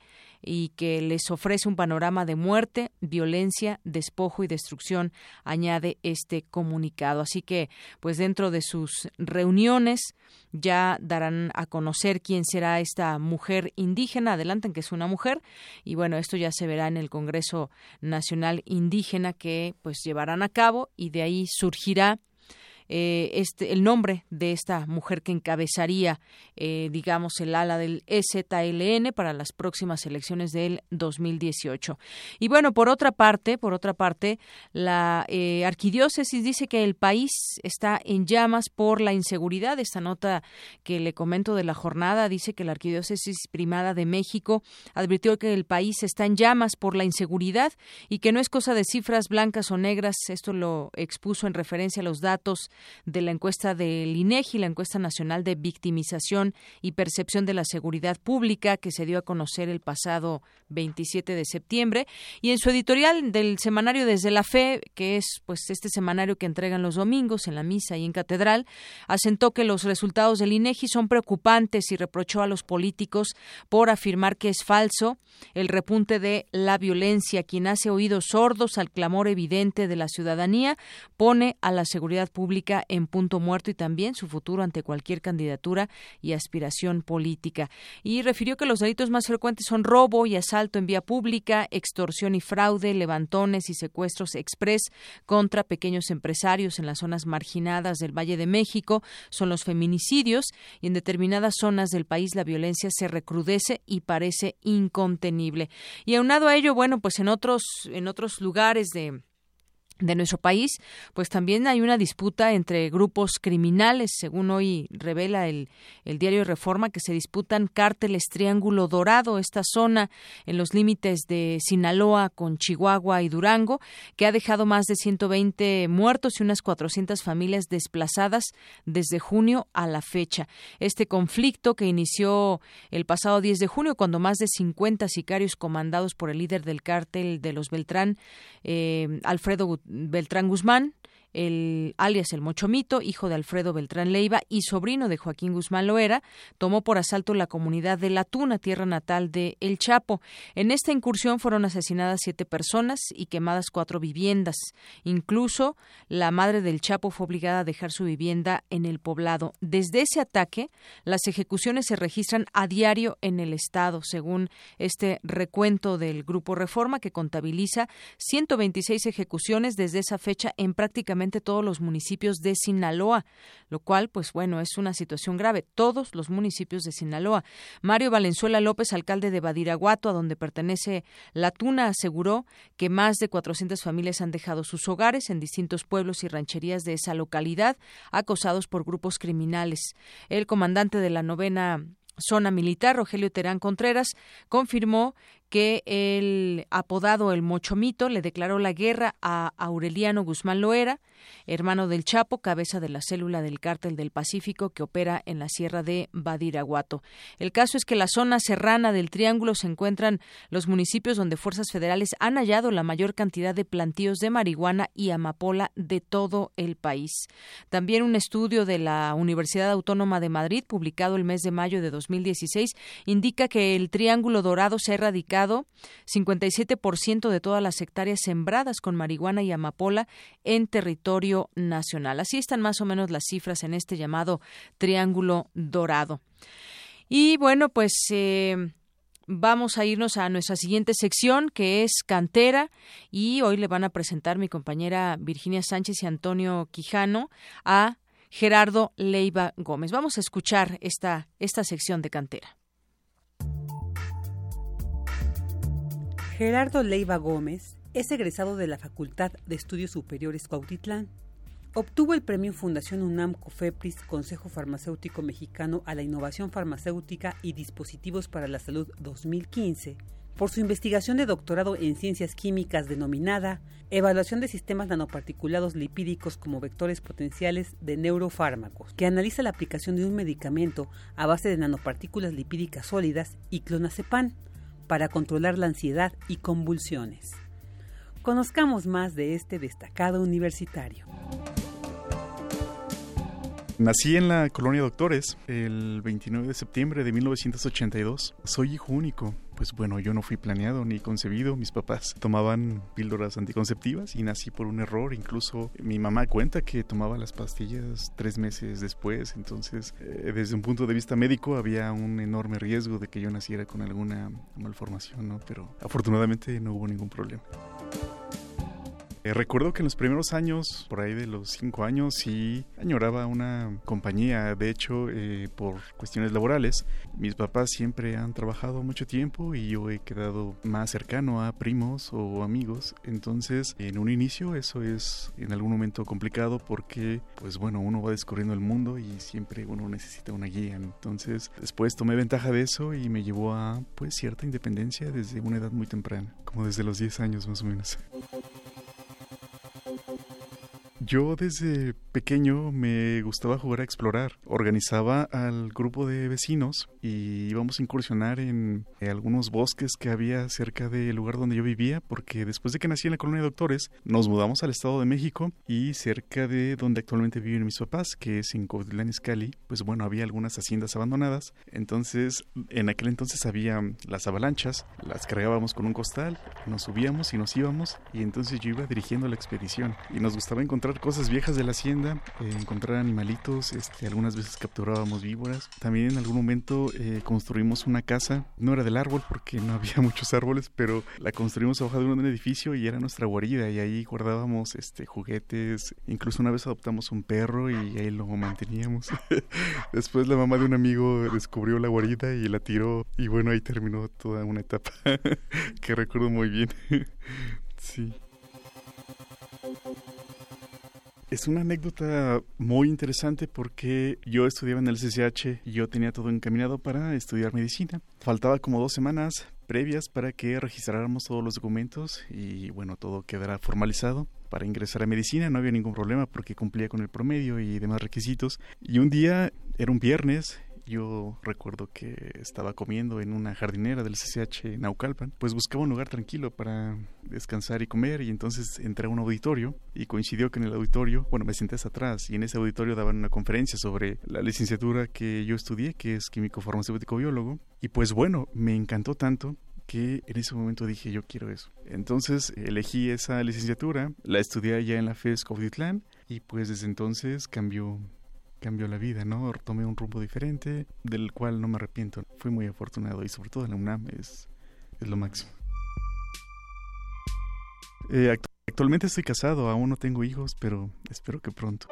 y que les ofrece un panorama de muerte, violencia, despojo y destrucción, añade este comunicado. Así que, pues dentro de sus reuniones ya darán a conocer quién será esta mujer indígena, adelantan que es una mujer, y bueno, esto ya se verá en el Congreso Nacional Indígena que pues llevarán a cabo y de ahí surgirá eh, este, el nombre de esta mujer que encabezaría, eh, digamos, el ala del EZLN para las próximas elecciones del 2018. Y bueno, por otra parte, por otra parte, la eh, arquidiócesis dice que el país está en llamas por la inseguridad. Esta nota que le comento de la jornada dice que la arquidiócesis primada de México advirtió que el país está en llamas por la inseguridad y que no es cosa de cifras blancas o negras. Esto lo expuso en referencia a los datos de la encuesta del INEGI, la encuesta nacional de victimización y percepción de la seguridad pública que se dio a conocer el pasado 27 de septiembre. Y en su editorial del semanario Desde la Fe, que es pues este semanario que entregan los domingos en la misa y en catedral, asentó que los resultados del INEGI son preocupantes y reprochó a los políticos por afirmar que es falso el repunte de la violencia, quien hace oídos sordos al clamor evidente de la ciudadanía, pone a la seguridad pública en punto muerto y también su futuro ante cualquier candidatura y aspiración política. Y refirió que los delitos más frecuentes son robo y asalto en vía pública, extorsión y fraude, levantones y secuestros express contra pequeños empresarios en las zonas marginadas del Valle de México, son los feminicidios y en determinadas zonas del país la violencia se recrudece y parece incontenible. Y aunado a ello, bueno, pues en otros en otros lugares de de nuestro país, pues también hay una disputa entre grupos criminales, según hoy revela el, el diario Reforma, que se disputan cárteles Triángulo Dorado, esta zona en los límites de Sinaloa con Chihuahua y Durango, que ha dejado más de 120 muertos y unas 400 familias desplazadas desde junio a la fecha. Este conflicto que inició el pasado 10 de junio, cuando más de 50 sicarios comandados por el líder del cártel de los Beltrán, eh, Alfredo Beltrán Guzmán, el alias el Mochomito, hijo de Alfredo Beltrán Leiva y sobrino de Joaquín Guzmán Loera, tomó por asalto la comunidad de La Tuna, tierra natal de El Chapo. En esta incursión fueron asesinadas siete personas y quemadas cuatro viviendas. Incluso la madre del Chapo fue obligada a dejar su vivienda en el poblado. Desde ese ataque, las ejecuciones se registran a diario en el estado, según este recuento del Grupo Reforma que contabiliza 126 ejecuciones desde esa fecha en prácticamente todos los municipios de Sinaloa, lo cual, pues bueno, es una situación grave. Todos los municipios de Sinaloa. Mario Valenzuela López, alcalde de Badiraguato, a donde pertenece La Tuna, aseguró que más de 400 familias han dejado sus hogares en distintos pueblos y rancherías de esa localidad, acosados por grupos criminales. El comandante de la novena zona militar, Rogelio Terán Contreras, confirmó que el apodado el Mochomito le declaró la guerra a Aureliano Guzmán Loera, hermano del Chapo, cabeza de la célula del Cártel del Pacífico que opera en la sierra de Badiraguato. El caso es que la zona serrana del Triángulo se encuentran los municipios donde fuerzas federales han hallado la mayor cantidad de plantíos de marihuana y amapola de todo el país. También un estudio de la Universidad Autónoma de Madrid, publicado el mes de mayo de 2016, indica que el Triángulo Dorado se ha erradicado 57% de todas las hectáreas sembradas con marihuana y amapola en territorio nacional. Así están más o menos las cifras en este llamado Triángulo Dorado. Y bueno, pues eh, vamos a irnos a nuestra siguiente sección que es cantera y hoy le van a presentar mi compañera Virginia Sánchez y Antonio Quijano a Gerardo Leiva Gómez. Vamos a escuchar esta, esta sección de cantera. Gerardo Leiva Gómez es egresado de la Facultad de Estudios Superiores Cuautitlán. Obtuvo el premio Fundación UNAM COFEPRIS Consejo Farmacéutico Mexicano a la Innovación Farmacéutica y Dispositivos para la Salud 2015 por su investigación de doctorado en ciencias químicas denominada Evaluación de sistemas nanoparticulados lipídicos como vectores potenciales de neurofármacos, que analiza la aplicación de un medicamento a base de nanopartículas lipídicas sólidas y clonazepam para controlar la ansiedad y convulsiones. Conozcamos más de este destacado universitario. Nací en la colonia Doctores el 29 de septiembre de 1982. Soy hijo único. Pues bueno, yo no fui planeado ni concebido. Mis papás tomaban píldoras anticonceptivas y nací por un error. Incluso mi mamá cuenta que tomaba las pastillas tres meses después. Entonces, eh, desde un punto de vista médico, había un enorme riesgo de que yo naciera con alguna malformación, ¿no? Pero afortunadamente no hubo ningún problema. Eh, recuerdo que en los primeros años, por ahí de los cinco años, sí añoraba una compañía. De hecho, eh, por cuestiones laborales, mis papás siempre han trabajado mucho tiempo y yo he quedado más cercano a primos o amigos. Entonces, en un inicio eso es en algún momento complicado porque, pues bueno, uno va descubriendo el mundo y siempre uno necesita una guía. Entonces, después tomé ventaja de eso y me llevó a, pues, cierta independencia desde una edad muy temprana, como desde los 10 años más o menos. Yo desde pequeño me gustaba jugar a explorar. Organizaba al grupo de vecinos y íbamos a incursionar en algunos bosques que había cerca del lugar donde yo vivía, porque después de que nací en la colonia de doctores, nos mudamos al Estado de México y cerca de donde actualmente viven mis papás, que es en Cuautitlán Izcalli, pues bueno, había algunas haciendas abandonadas. Entonces, en aquel entonces había las avalanchas, las cargábamos con un costal, nos subíamos y nos íbamos, y entonces yo iba dirigiendo la expedición y nos gustaba encontrar cosas viejas de la hacienda, eh, encontrar animalitos, este, algunas veces capturábamos víboras. También en algún momento eh, construimos una casa, no era del árbol porque no había muchos árboles, pero la construimos abajo de un edificio y era nuestra guarida y ahí guardábamos este, juguetes. Incluso una vez adoptamos un perro y ahí lo manteníamos. Después la mamá de un amigo descubrió la guarida y la tiró y bueno, ahí terminó toda una etapa que recuerdo muy bien. sí. Es una anécdota muy interesante porque yo estudiaba en el CCH y yo tenía todo encaminado para estudiar medicina. Faltaba como dos semanas previas para que registráramos todos los documentos y bueno, todo quedara formalizado para ingresar a medicina. No había ningún problema porque cumplía con el promedio y demás requisitos. Y un día, era un viernes, yo recuerdo que estaba comiendo en una jardinera del CCH Naucalpan, pues buscaba un lugar tranquilo para descansar y comer y entonces entré a un auditorio y coincidió que en el auditorio, bueno, me senté hasta atrás y en ese auditorio daban una conferencia sobre la licenciatura que yo estudié, que es químico farmacéutico biólogo y pues bueno, me encantó tanto que en ese momento dije yo quiero eso. Entonces elegí esa licenciatura, la estudié allá en la FES Cautitlán y pues desde entonces cambió cambió la vida, ¿no? Tomé un rumbo diferente, del cual no me arrepiento. Fui muy afortunado y sobre todo en la UNAM es, es lo máximo. Eh, actualmente estoy casado, aún no tengo hijos, pero espero que pronto.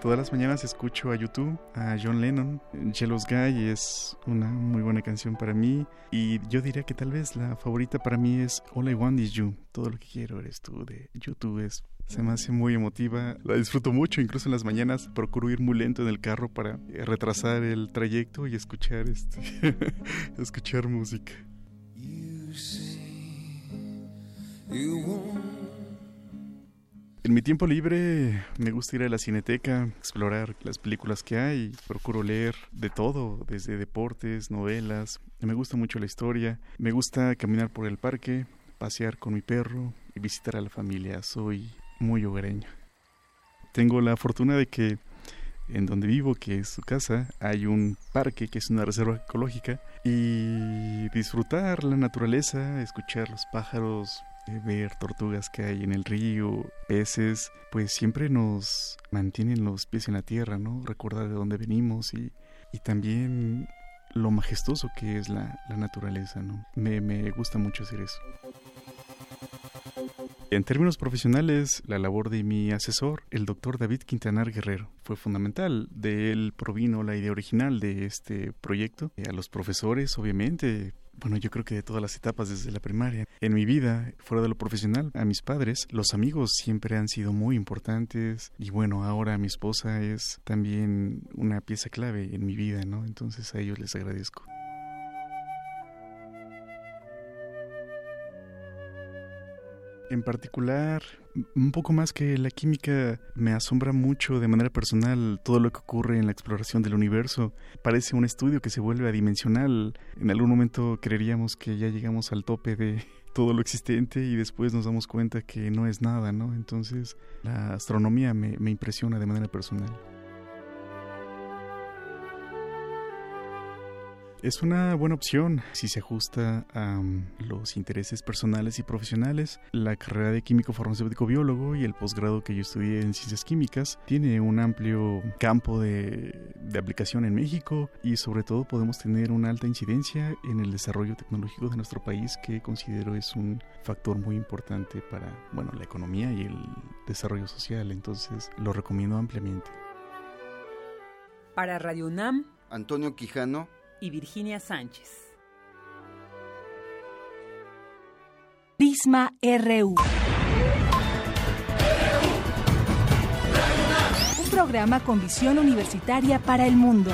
Todas las mañanas escucho a YouTube, a John Lennon. Jealous Guy es una muy buena canción para mí. Y yo diría que tal vez la favorita para mí es All I Want Is You. Todo lo que quiero eres tú de YouTube. Es, se me hace muy emotiva. La disfruto mucho. Incluso en las mañanas procuro ir muy lento en el carro para retrasar el trayecto y escuchar, este, escuchar música. En mi tiempo libre me gusta ir a la cineteca, explorar las películas que hay, procuro leer de todo, desde deportes, novelas. Me gusta mucho la historia, me gusta caminar por el parque, pasear con mi perro y visitar a la familia. Soy muy hogareño. Tengo la fortuna de que en donde vivo, que es su casa, hay un parque que es una reserva ecológica y disfrutar la naturaleza, escuchar los pájaros, ver tortugas que hay en el río, peces, pues siempre nos mantienen los pies en la tierra, ¿no? Recordar de dónde venimos y, y también lo majestuoso que es la, la naturaleza, ¿no? Me, me gusta mucho hacer eso. En términos profesionales, la labor de mi asesor, el doctor David Quintanar Guerrero, fue fundamental. De él provino la idea original de este proyecto. A los profesores, obviamente, bueno, yo creo que de todas las etapas desde la primaria. En mi vida, fuera de lo profesional, a mis padres, los amigos siempre han sido muy importantes y bueno, ahora mi esposa es también una pieza clave en mi vida, ¿no? Entonces a ellos les agradezco. En particular, un poco más que la química, me asombra mucho de manera personal todo lo que ocurre en la exploración del universo. Parece un estudio que se vuelve adimensional. En algún momento creeríamos que ya llegamos al tope de todo lo existente y después nos damos cuenta que no es nada, ¿no? Entonces, la astronomía me, me impresiona de manera personal. Es una buena opción si se ajusta a um, los intereses personales y profesionales. La carrera de químico farmacéutico biólogo y el posgrado que yo estudié en ciencias químicas tiene un amplio campo de, de aplicación en México y sobre todo podemos tener una alta incidencia en el desarrollo tecnológico de nuestro país que considero es un factor muy importante para bueno, la economía y el desarrollo social. Entonces lo recomiendo ampliamente. Para Radio UNAM, Antonio Quijano y Virginia Sánchez. Prisma RU. Un programa con visión universitaria para el mundo.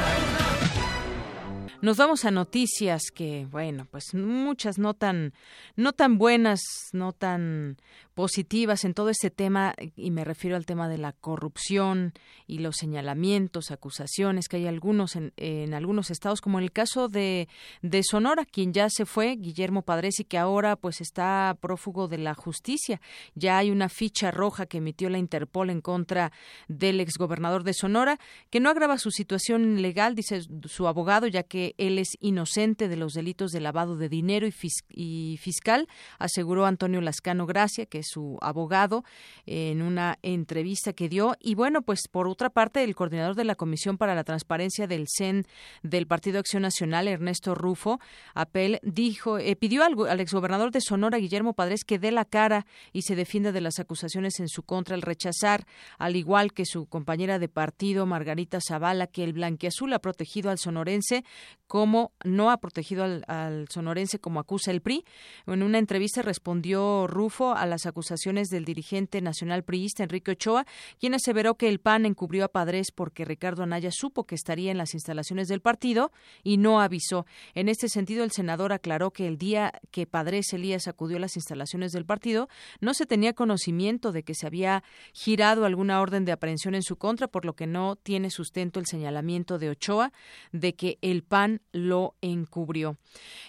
Nos vamos a noticias que, bueno, pues muchas no tan, no tan buenas, no tan positivas en todo este tema, y me refiero al tema de la corrupción y los señalamientos, acusaciones que hay algunos en, en algunos estados, como en el caso de, de Sonora, quien ya se fue, Guillermo Padres, y que ahora pues está prófugo de la justicia. Ya hay una ficha roja que emitió la Interpol en contra del exgobernador de Sonora, que no agrava su situación legal, dice su abogado, ya que él es inocente de los delitos de lavado de dinero y, y fiscal, aseguró Antonio Lascano Gracia, que su abogado, en una entrevista que dio. Y bueno, pues por otra parte, el coordinador de la Comisión para la Transparencia del CEN del Partido Acción Nacional, Ernesto Rufo, Apel, dijo, eh, pidió al, al exgobernador de Sonora, Guillermo Padres, que dé la cara y se defienda de las acusaciones en su contra al rechazar, al igual que su compañera de partido, Margarita Zavala, que el blanquiazul ha protegido al sonorense como no ha protegido al, al sonorense como acusa el PRI. En una entrevista respondió Rufo a las acusaciones del dirigente nacional priista Enrique Ochoa, quien aseveró que el PAN encubrió a Padres porque Ricardo Anaya supo que estaría en las instalaciones del partido y no avisó. En este sentido, el senador aclaró que el día que Padres Elías acudió a las instalaciones del partido, no se tenía conocimiento de que se había girado alguna orden de aprehensión en su contra, por lo que no tiene sustento el señalamiento de Ochoa de que el PAN lo encubrió.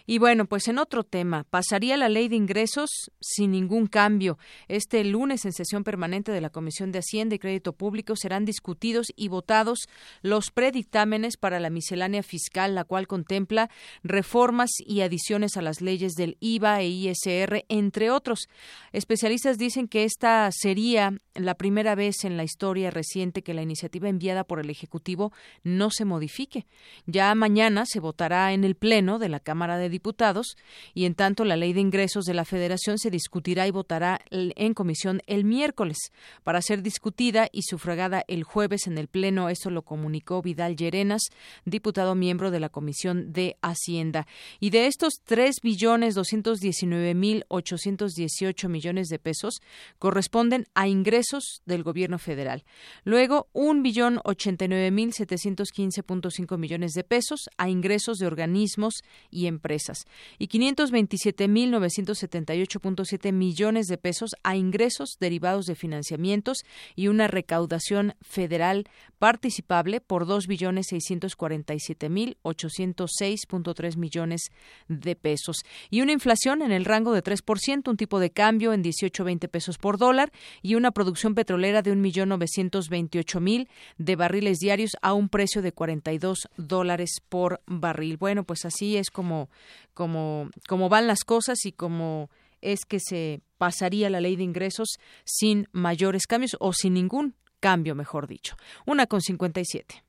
Y bueno, pues en otro tema, pasaría la ley de ingresos sin ningún cambio. Este lunes, en sesión permanente de la Comisión de Hacienda y Crédito Público, serán discutidos y votados los predictámenes para la miscelánea fiscal, la cual contempla reformas y adiciones a las leyes del IVA e ISR, entre otros. Especialistas dicen que esta sería la primera vez en la historia reciente que la iniciativa enviada por el Ejecutivo no se modifique. Ya mañana se votará en el Pleno de la Cámara de Diputados y en tanto la ley de ingresos de la Federación se discutirá y votará en comisión el miércoles para ser discutida y sufragada el jueves en el Pleno. Esto lo comunicó Vidal Llerenas, diputado miembro de la Comisión de Hacienda. Y de estos tres billones doscientos diecinueve mil ochocientos dieciocho millones de pesos corresponden a ingresos del Gobierno federal. Luego, un billón ochenta y nueve mil setecientos quince punto cinco millones de pesos a ingresos de organismos y empresas y quinientos veintisiete mil novecientos setenta y ocho punto siete millones de pesos a ingresos derivados de financiamientos y una recaudación federal participable por dos billones seiscientos cuarenta y siete mil ochocientos seis punto tres millones de pesos y una inflación en el rango de tres por ciento, un tipo de cambio en dieciocho veinte pesos por dólar y una producción petrolera de un millón novecientos veintiocho mil de barriles diarios a un precio de cuarenta y dos dólares por barril. Bueno, pues así es como como como van las cosas y como es que se pasaría la ley de ingresos sin mayores cambios o sin ningún cambio, mejor dicho. Una con cincuenta y siete.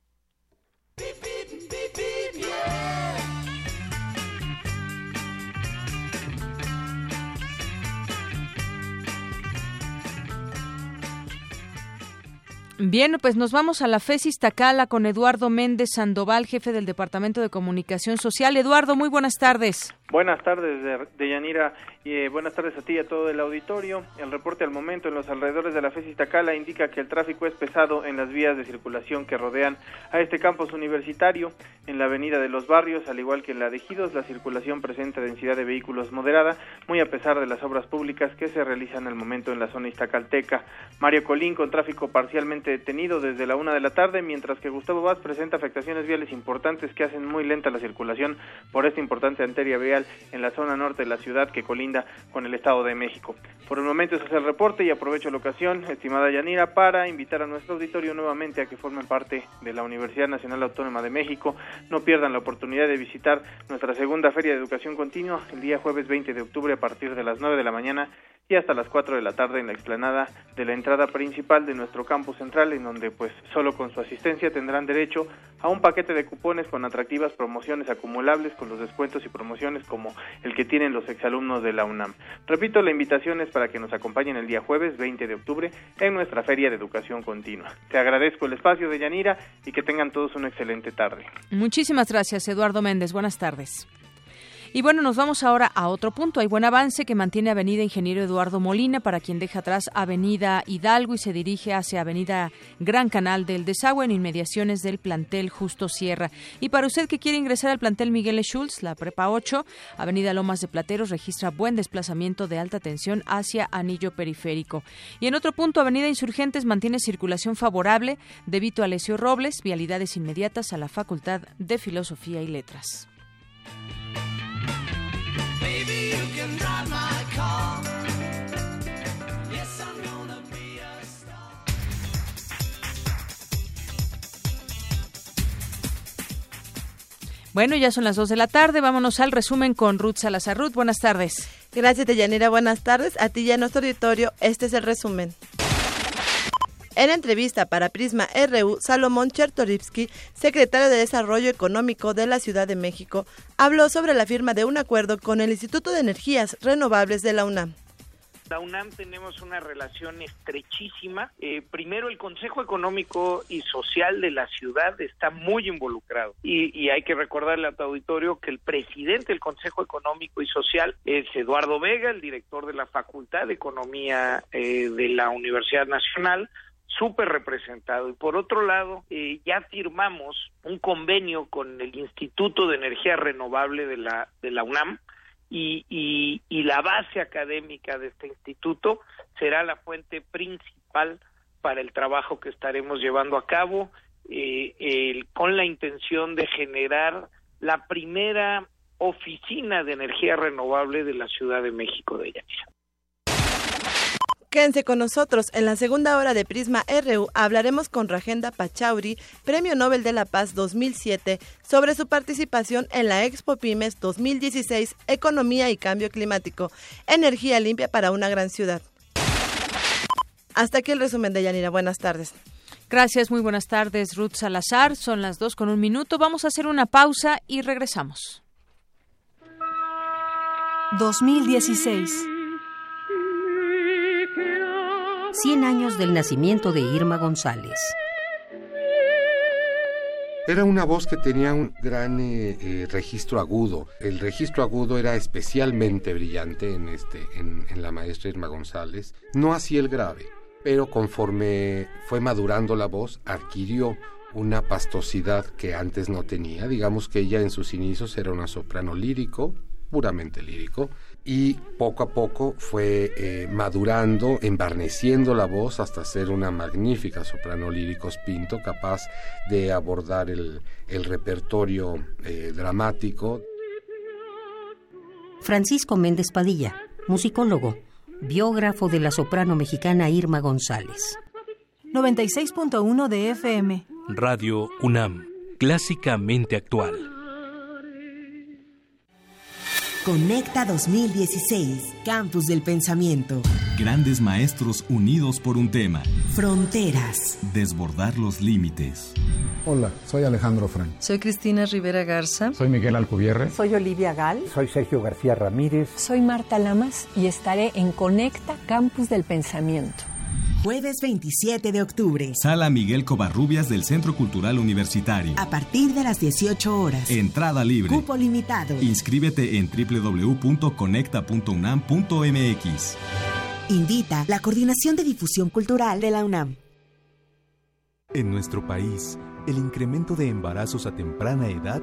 Bien, pues nos vamos a la FESIS Tacala con Eduardo Méndez Sandoval, jefe del Departamento de Comunicación Social. Eduardo, muy buenas tardes. Buenas tardes, de, Yanira, y eh, buenas tardes a ti y a todo el auditorio. El reporte al momento en los alrededores de la FES Iztacala indica que el tráfico es pesado en las vías de circulación que rodean a este campus universitario. En la avenida de los barrios, al igual que en la de Ejidos, la circulación presenta densidad de vehículos moderada, muy a pesar de las obras públicas que se realizan al momento en la zona iztacalteca. Mario Colín, con tráfico parcialmente detenido desde la una de la tarde, mientras que Gustavo Vaz presenta afectaciones viales importantes que hacen muy lenta la circulación por esta importante arteria vial en la zona norte de la ciudad que colinda con el Estado de México. Por el momento ese es el reporte y aprovecho la ocasión, estimada Yanira, para invitar a nuestro auditorio nuevamente a que formen parte de la Universidad Nacional Autónoma de México. No pierdan la oportunidad de visitar nuestra segunda Feria de Educación Continua el día jueves 20 de octubre a partir de las 9 de la mañana y hasta las 4 de la tarde en la explanada de la entrada principal de nuestro campus central, en donde pues solo con su asistencia tendrán derecho a un paquete de cupones con atractivas promociones acumulables con los descuentos y promociones como el que tienen los exalumnos de la UNAM. Repito, la invitación es para que nos acompañen el día jueves 20 de octubre en nuestra Feria de Educación Continua. Te agradezco el espacio de Yanira y que tengan todos una excelente tarde. Muchísimas gracias, Eduardo Méndez. Buenas tardes. Y bueno, nos vamos ahora a otro punto. Hay buen avance que mantiene Avenida Ingeniero Eduardo Molina para quien deja atrás Avenida Hidalgo y se dirige hacia Avenida Gran Canal del Desagüe en inmediaciones del plantel Justo Sierra. Y para usted que quiere ingresar al plantel Miguel Schultz, la Prepa 8, Avenida Lomas de Plateros registra buen desplazamiento de alta tensión hacia Anillo Periférico. Y en otro punto, Avenida Insurgentes mantiene circulación favorable debido a Alessio Robles, vialidades inmediatas a la Facultad de Filosofía y Letras. Bueno, ya son las 2 de la tarde. Vámonos al resumen con Ruth Salazar. Ruth, buenas tardes. Gracias, Deyanira. Buenas tardes. A ti y a nuestro auditorio, este es el resumen. En entrevista para Prisma RU, Salomón Chertorivsky, secretario de Desarrollo Económico de la Ciudad de México, habló sobre la firma de un acuerdo con el Instituto de Energías Renovables de la UNAM. La UNAM tenemos una relación estrechísima. Eh, primero, el Consejo Económico y Social de la ciudad está muy involucrado. Y, hay que recordarle a tu auditorio que el presidente del Consejo Económico y Social es Eduardo Vega, el director de la Facultad de Economía eh, de la Universidad Nacional súper representado. Y por otro lado, eh, ya firmamos un convenio con el Instituto de Energía Renovable de la, de la UNAM y, y, la base académica de este instituto será la fuente principal para el trabajo que estaremos llevando a cabo eh, con la intención de generar la primera oficina de energía renovable de la Ciudad de México de Yanira. Quédense con nosotros. En la segunda hora de Prisma RU hablaremos con Ragenda Pachauri, Premio Nobel de la Paz 2007, sobre su participación en la Expo Pymes 2016, Economía y Cambio Climático, Energía Limpia para una gran ciudad. Hasta aquí el resumen de Yanira. Buenas tardes. Gracias, muy buenas tardes, Ruth Salazar. Son las dos con un minuto. Vamos a hacer una pausa y regresamos. 2016 100 años del nacimiento de Irma González. Era una voz que tenía un gran eh, eh, registro agudo. El registro agudo era especialmente brillante en, este, en, en la maestra Irma González. No así el grave, pero conforme fue madurando la voz, adquirió una pastosidad que antes no tenía. Digamos que ella en sus inicios era una soprano lírico, puramente lírico, y poco a poco fue eh, madurando, embarneciendo la voz hasta ser una magnífica soprano lírico pinto, capaz de abordar el, repertorio eh, dramático. Francisco Méndez Padilla, musicólogo, biógrafo de la soprano mexicana Irma González. 96.1 de FM. Radio UNAM, clásicamente actual. Conecta 2016, Campus del Pensamiento. Grandes maestros unidos por un tema. Fronteras. Desbordar los límites. Hola, soy Alejandro Frank. Soy Cristina Rivera Garza. Soy Miguel Alcubierre. Soy Olivia Gal. Soy Sergio García Ramírez. Soy Marta Lamas y estaré en Conecta Campus del Pensamiento. Jueves 27 de octubre. Sala Miguel Covarrubias del Centro Cultural Universitario. A partir de las 18 horas. Entrada libre. Cupo limitado. Inscríbete en www.conecta.unam.mx. Invita la Coordinación de Difusión Cultural de la UNAM. En nuestro país, el incremento de embarazos a temprana edad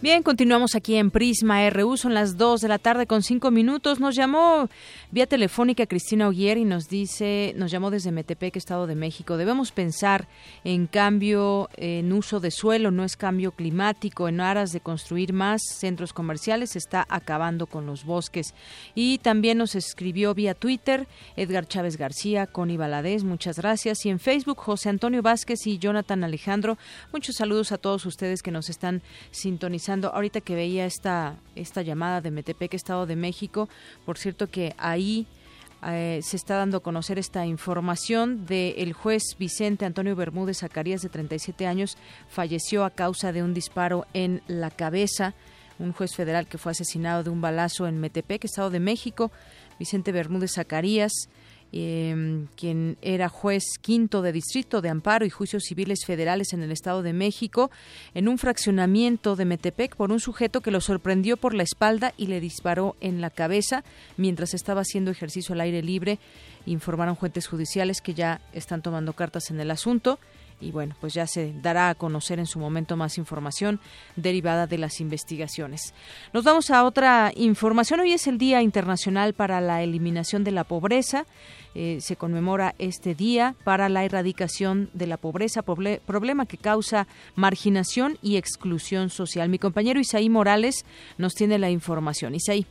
Bien, continuamos aquí en Prisma RU, son las 2 de la tarde con 5 minutos. Nos llamó vía telefónica Cristina Oguier y nos dice, nos llamó desde Metepec, Estado de México. Debemos pensar en cambio en uso de suelo, no es cambio climático, en aras de construir más centros comerciales, está acabando con los bosques. Y también nos escribió vía Twitter Edgar Chávez García, Connie Valadez, muchas gracias. Y en Facebook José Antonio Vázquez y Jonathan Alejandro, muchos saludos a todos ustedes que nos están sintonizando ahorita que veía esta, esta llamada de Metepec, Estado de México, por cierto que ahí eh, se está dando a conocer esta información del juez Vicente Antonio Bermúdez Zacarías, de 37 años, falleció a causa de un disparo en la cabeza. Un juez federal que fue asesinado de un balazo en Metepec, Estado de México. Vicente Bermúdez Zacarías eh, quien era juez quinto de distrito de amparo y juicios civiles federales en el Estado de México, en un fraccionamiento de Metepec por un sujeto que lo sorprendió por la espalda y le disparó en la cabeza mientras estaba haciendo ejercicio al aire libre. Informaron fuentes judiciales que ya están tomando cartas en el asunto y bueno, pues ya se dará a conocer en su momento más información derivada de las investigaciones. Nos vamos a otra información. Hoy es el Día Internacional para la Eliminación de la Pobreza. Eh, se conmemora este día para la erradicación de la pobreza, problema que causa marginación y exclusión social. Mi compañero Isaí Morales nos tiene la información. Isaí.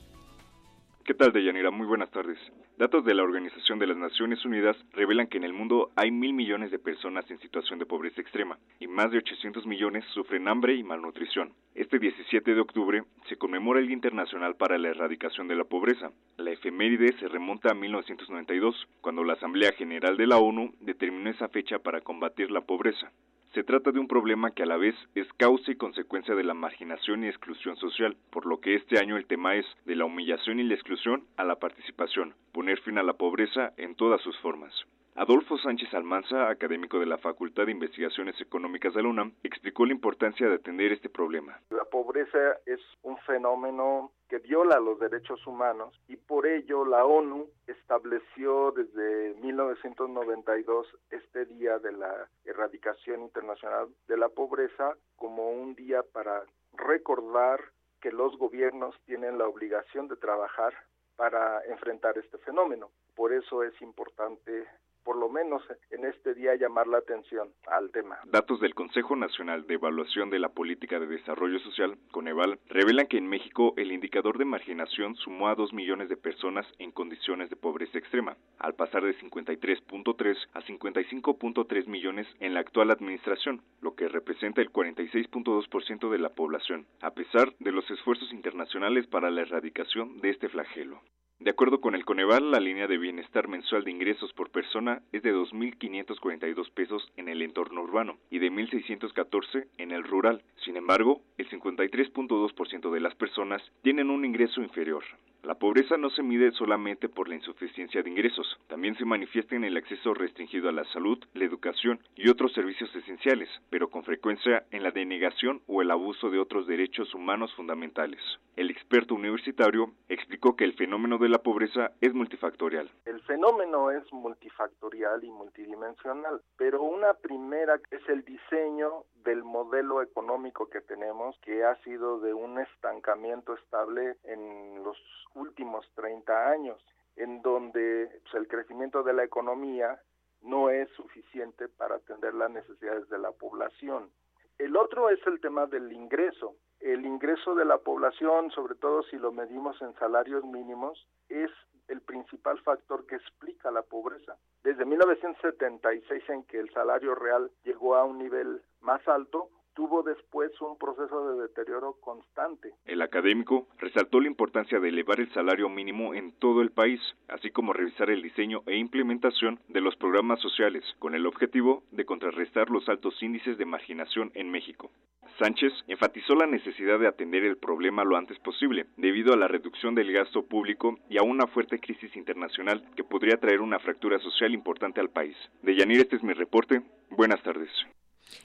¿Qué tal, Deyanira? Muy buenas tardes. Datos de la Organización de las Naciones Unidas revelan que en el mundo hay mil millones de personas en situación de pobreza extrema y más de 800 millones sufren hambre y malnutrición. Este 17 de octubre se conmemora el Día Internacional para la Erradicación de la Pobreza. La efeméride se remonta a 1992, cuando la Asamblea General de la ONU determinó esa fecha para combatir la pobreza. Se trata de un problema que a la vez es causa y consecuencia de la marginación y exclusión social, por lo que este año el tema es de la humillación y la exclusión a la participación, poner fin a la pobreza en todas sus formas. Adolfo Sánchez Almanza, académico de la Facultad de Investigaciones Económicas de la UNAM, explicó la importancia de atender este problema. La pobreza es un fenómeno que viola los derechos humanos y por ello la ONU estableció desde 1992 este Día de la Erradicación Internacional de la Pobreza como un día para recordar que los gobiernos tienen la obligación de trabajar para enfrentar este fenómeno. Por eso es importante por lo menos en este día llamar la atención al tema. Datos del Consejo Nacional de Evaluación de la Política de Desarrollo Social, Coneval, revelan que en México el indicador de marginación sumó a 2 millones de personas en condiciones de pobreza extrema, al pasar de 53.3 a 55.3 millones en la actual administración, lo que representa el 46.2% de la población, a pesar de los esfuerzos internacionales para la erradicación de este flagelo. De acuerdo con el Coneval, la línea de bienestar mensual de ingresos por persona es de 2.542 pesos en el entorno urbano y de 1.614 en el rural. Sin embargo, el 53.2% de las personas tienen un ingreso inferior. La pobreza no se mide solamente por la insuficiencia de ingresos, también se manifiesta en el acceso restringido a la salud, la educación y otros servicios esenciales, pero con frecuencia en la denegación o el abuso de otros derechos humanos fundamentales. El experto universitario explicó que el fenómeno de la pobreza es multifactorial. El fenómeno es multifactorial y multidimensional, pero una primera es el diseño del modelo económico que tenemos, que ha sido de un estancamiento estable en los últimos 30 años, en donde pues, el crecimiento de la economía no es suficiente para atender las necesidades de la población. El otro es el tema del ingreso. El ingreso de la población, sobre todo si lo medimos en salarios mínimos, es el principal factor que explica la pobreza. Desde 1976, en que el salario real llegó a un nivel más alto, tuvo después un proceso de deterioro constante. El académico resaltó la importancia de elevar el salario mínimo en todo el país, así como revisar el diseño e implementación de los programas sociales, con el objetivo de contrarrestar los altos índices de marginación en México. Sánchez enfatizó la necesidad de atender el problema lo antes posible, debido a la reducción del gasto público y a una fuerte crisis internacional que podría traer una fractura social importante al país. De Yanir, este es mi reporte. Buenas tardes.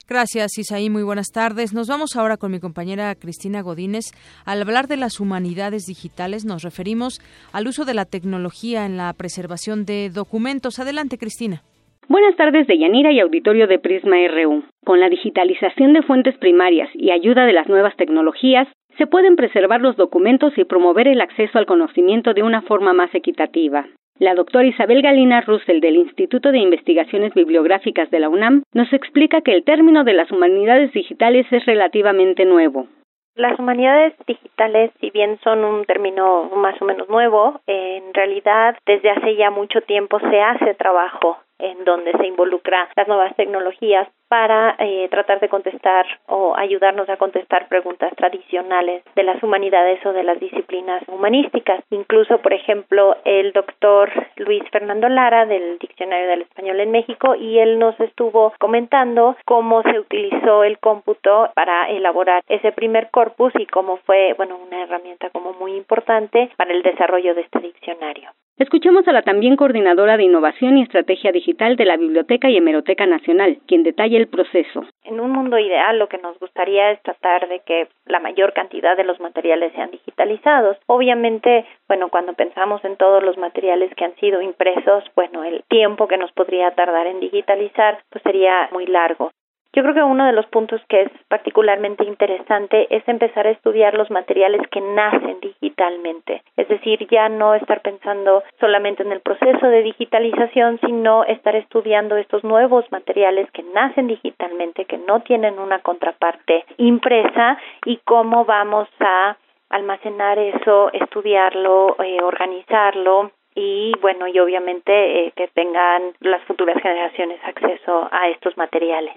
Gracias, Isaí. Muy buenas tardes. Nos vamos ahora con mi compañera Cristina Godínez. Al hablar de las humanidades digitales, nos referimos al uso de la tecnología en la preservación de documentos. Adelante, Cristina. Buenas tardes de Yanira y auditorio de Prisma RU. Con la digitalización de fuentes primarias y ayuda de las nuevas tecnologías, se pueden preservar los documentos y promover el acceso al conocimiento de una forma más equitativa. La doctora Isabel Galina Russell del Instituto de Investigaciones Bibliográficas de la UNAM nos explica que el término de las humanidades digitales es relativamente nuevo. Las humanidades digitales, si bien son un término más o menos nuevo, en realidad desde hace ya mucho tiempo se hace trabajo en donde se involucra las nuevas tecnologías para eh, tratar de contestar o ayudarnos a contestar preguntas tradicionales de las humanidades o de las disciplinas humanísticas. Incluso, por ejemplo, el doctor Luis Fernando Lara del Diccionario del Español en México y él nos estuvo comentando cómo se utilizó el cómputo para elaborar ese primer corpus y cómo fue, bueno, una herramienta como muy importante para el desarrollo de este diccionario. Escuchemos a la también coordinadora de Innovación y Estrategia Digital de la Biblioteca y Hemeroteca Nacional, quien detalla proceso. En un mundo ideal lo que nos gustaría es tratar de que la mayor cantidad de los materiales sean digitalizados. Obviamente, bueno, cuando pensamos en todos los materiales que han sido impresos, bueno, el tiempo que nos podría tardar en digitalizar pues sería muy largo. Yo creo que uno de los puntos que es particularmente interesante es empezar a estudiar los materiales que nacen digitalmente, es decir, ya no estar pensando solamente en el proceso de digitalización, sino estar estudiando estos nuevos materiales que nacen digitalmente, que no tienen una contraparte impresa y cómo vamos a almacenar eso, estudiarlo, eh, organizarlo y bueno y obviamente eh, que tengan las futuras generaciones acceso a estos materiales.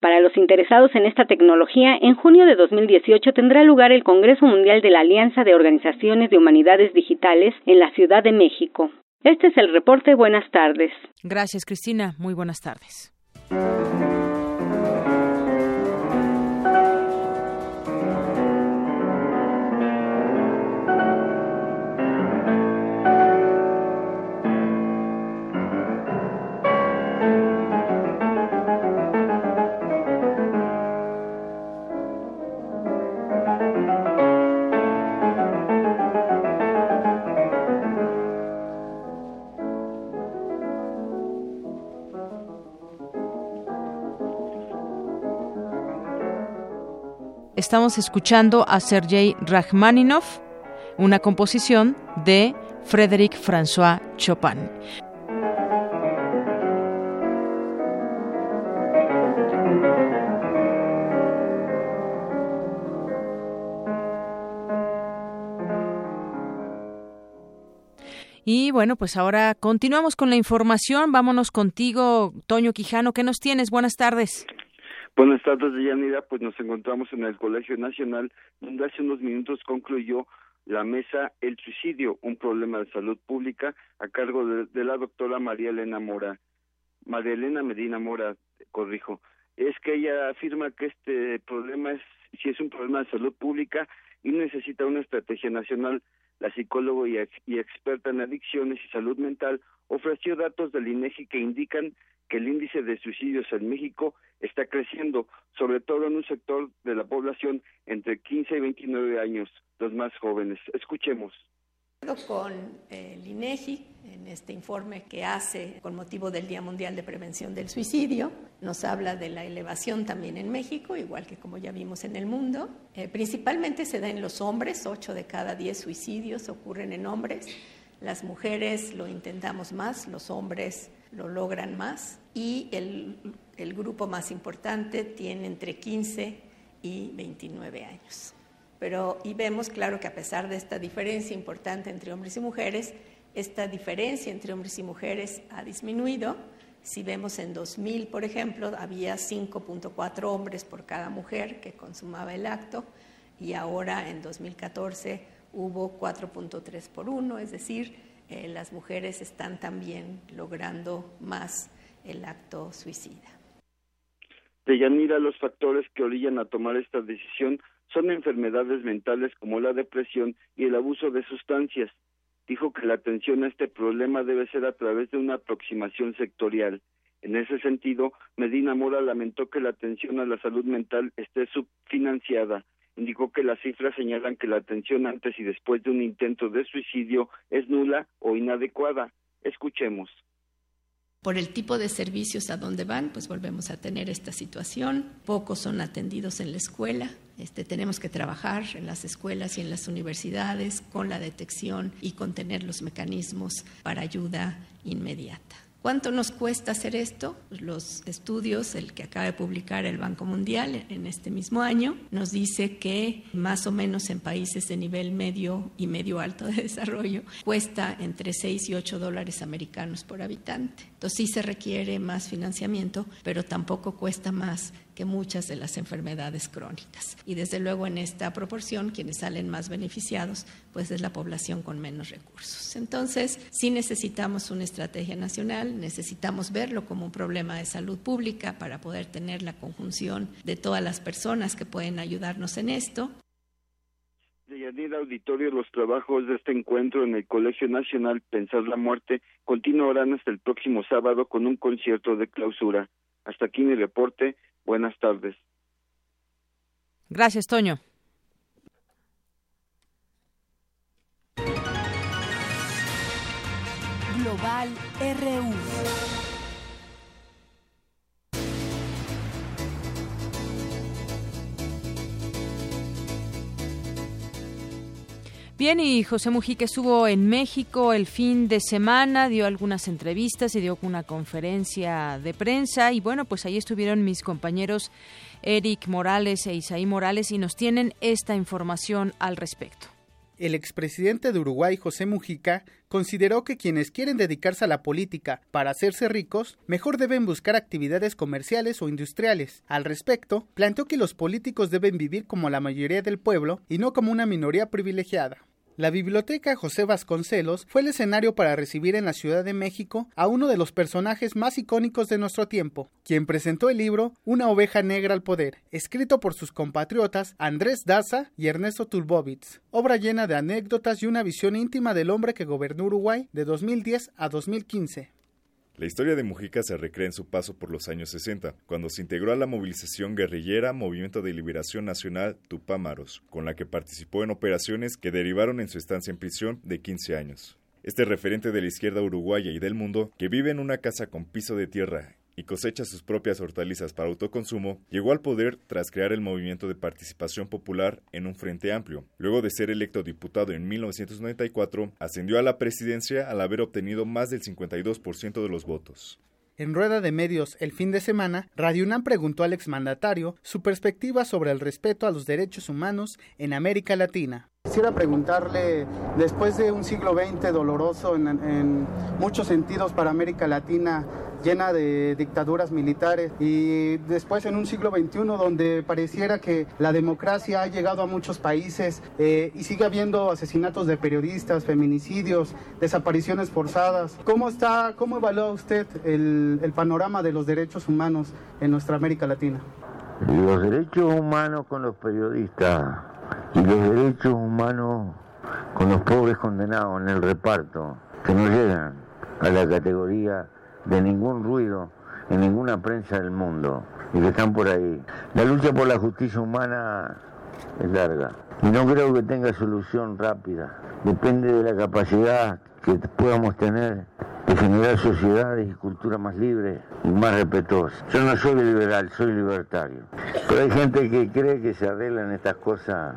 Para los interesados en esta tecnología, en junio de 2018 tendrá lugar el Congreso Mundial de la Alianza de Organizaciones de Humanidades Digitales en la Ciudad de México. Este es el reporte. Buenas tardes. Gracias, Cristina. Muy buenas tardes. Estamos escuchando a Sergei Rachmaninoff, una composición de Frédéric François Chopin. Y bueno, pues ahora continuamos con la información. Vámonos contigo, Toño Quijano. ¿Qué nos tienes? Buenas tardes. Buenas tardes, Deyanira. Pues nos encontramos en el Colegio Nacional, donde hace unos minutos concluyó la mesa El suicidio, un problema de salud pública, a cargo de, de la doctora María Elena Mora. María Elena Medina Mora, corrijo. Es que ella afirma que este problema es, si es un problema de salud pública y necesita una estrategia nacional. La psicóloga y, ex, y experta en adicciones y salud mental ofreció datos del INEGI que indican que el índice de suicidios en México está creciendo, sobre todo en un sector de la población entre 15 y 29 años, los más jóvenes. Escuchemos con el INEGI este informe que hace con motivo del Día Mundial de Prevención del Suicidio. Nos habla de la elevación también en México, igual que como ya vimos en el mundo. Eh, principalmente se da en los hombres, 8 de cada 10 suicidios ocurren en hombres. Las mujeres lo intentamos más, los hombres lo logran más y el, el grupo más importante tiene entre 15 y 29 años. Pero, y vemos claro que a pesar de esta diferencia importante entre hombres y mujeres, esta diferencia entre hombres y mujeres ha disminuido. Si vemos en 2000, por ejemplo, había 5.4 hombres por cada mujer que consumaba el acto y ahora en 2014 hubo 4.3 por uno, es decir, eh, las mujeres están también logrando más el acto suicida. Deyanira, los factores que orillan a tomar esta decisión son enfermedades mentales como la depresión y el abuso de sustancias. Dijo que la atención a este problema debe ser a través de una aproximación sectorial. En ese sentido, Medina Mora lamentó que la atención a la salud mental esté subfinanciada. Indicó que las cifras señalan que la atención antes y después de un intento de suicidio es nula o inadecuada. Escuchemos. Por el tipo de servicios a donde van, pues volvemos a tener esta situación. Pocos son atendidos en la escuela. Este, tenemos que trabajar en las escuelas y en las universidades con la detección y con tener los mecanismos para ayuda inmediata. ¿Cuánto nos cuesta hacer esto? Los estudios, el que acaba de publicar el Banco Mundial en este mismo año, nos dice que más o menos en países de nivel medio y medio alto de desarrollo cuesta entre 6 y 8 dólares americanos por habitante. Entonces sí se requiere más financiamiento, pero tampoco cuesta más que muchas de las enfermedades crónicas. Y desde luego en esta proporción, quienes salen más beneficiados, pues es la población con menos recursos. Entonces, sí necesitamos una estrategia nacional, necesitamos verlo como un problema de salud pública para poder tener la conjunción de todas las personas que pueden ayudarnos en esto. Deyanira Auditorio, los trabajos de este encuentro en el Colegio Nacional Pensar la Muerte continuarán hasta el próximo sábado con un concierto de clausura. Hasta aquí mi reporte. Buenas tardes. Gracias, Toño. Global RU. Bien, y José Mujica estuvo en México el fin de semana, dio algunas entrevistas y dio una conferencia de prensa y bueno, pues ahí estuvieron mis compañeros Eric Morales e Isaí Morales y nos tienen esta información al respecto. El expresidente de Uruguay, José Mujica, consideró que quienes quieren dedicarse a la política para hacerse ricos, mejor deben buscar actividades comerciales o industriales. Al respecto, planteó que los políticos deben vivir como la mayoría del pueblo y no como una minoría privilegiada. La Biblioteca José Vasconcelos fue el escenario para recibir en la Ciudad de México a uno de los personajes más icónicos de nuestro tiempo, quien presentó el libro Una oveja negra al poder, escrito por sus compatriotas Andrés Daza y Ernesto Tulbovitz, obra llena de anécdotas y una visión íntima del hombre que gobernó Uruguay de 2010 a 2015. La historia de Mujica se recrea en su paso por los años 60, cuando se integró a la movilización guerrillera Movimiento de Liberación Nacional Tupámaros, con la que participó en operaciones que derivaron en su estancia en prisión de 15 años. Este referente de la izquierda uruguaya y del mundo, que vive en una casa con piso de tierra y cosecha sus propias hortalizas para autoconsumo, llegó al poder tras crear el movimiento de participación popular en un frente amplio. Luego de ser electo diputado en 1994, ascendió a la presidencia al haber obtenido más del 52% de los votos. En rueda de medios el fin de semana, Radio UNAM preguntó al exmandatario su perspectiva sobre el respeto a los derechos humanos en América Latina. Quisiera preguntarle, después de un siglo XX doloroso en, en muchos sentidos para América Latina, llena de dictaduras militares y después en un siglo XXI donde pareciera que la democracia ha llegado a muchos países eh, y sigue habiendo asesinatos de periodistas, feminicidios, desapariciones forzadas. ¿Cómo está, cómo evalúa usted el, el panorama de los derechos humanos en nuestra América Latina? Los derechos humanos con los periodistas y los derechos humanos con los pobres condenados en el reparto, que no llegan a la categoría de ningún ruido en ninguna prensa del mundo y que están por ahí. La lucha por la justicia humana es larga y no creo que tenga solución rápida. Depende de la capacidad que podamos tener de generar sociedades y culturas más libres y más respetuosas. Yo no soy liberal, soy libertario. Pero hay gente que cree que se arreglan estas cosas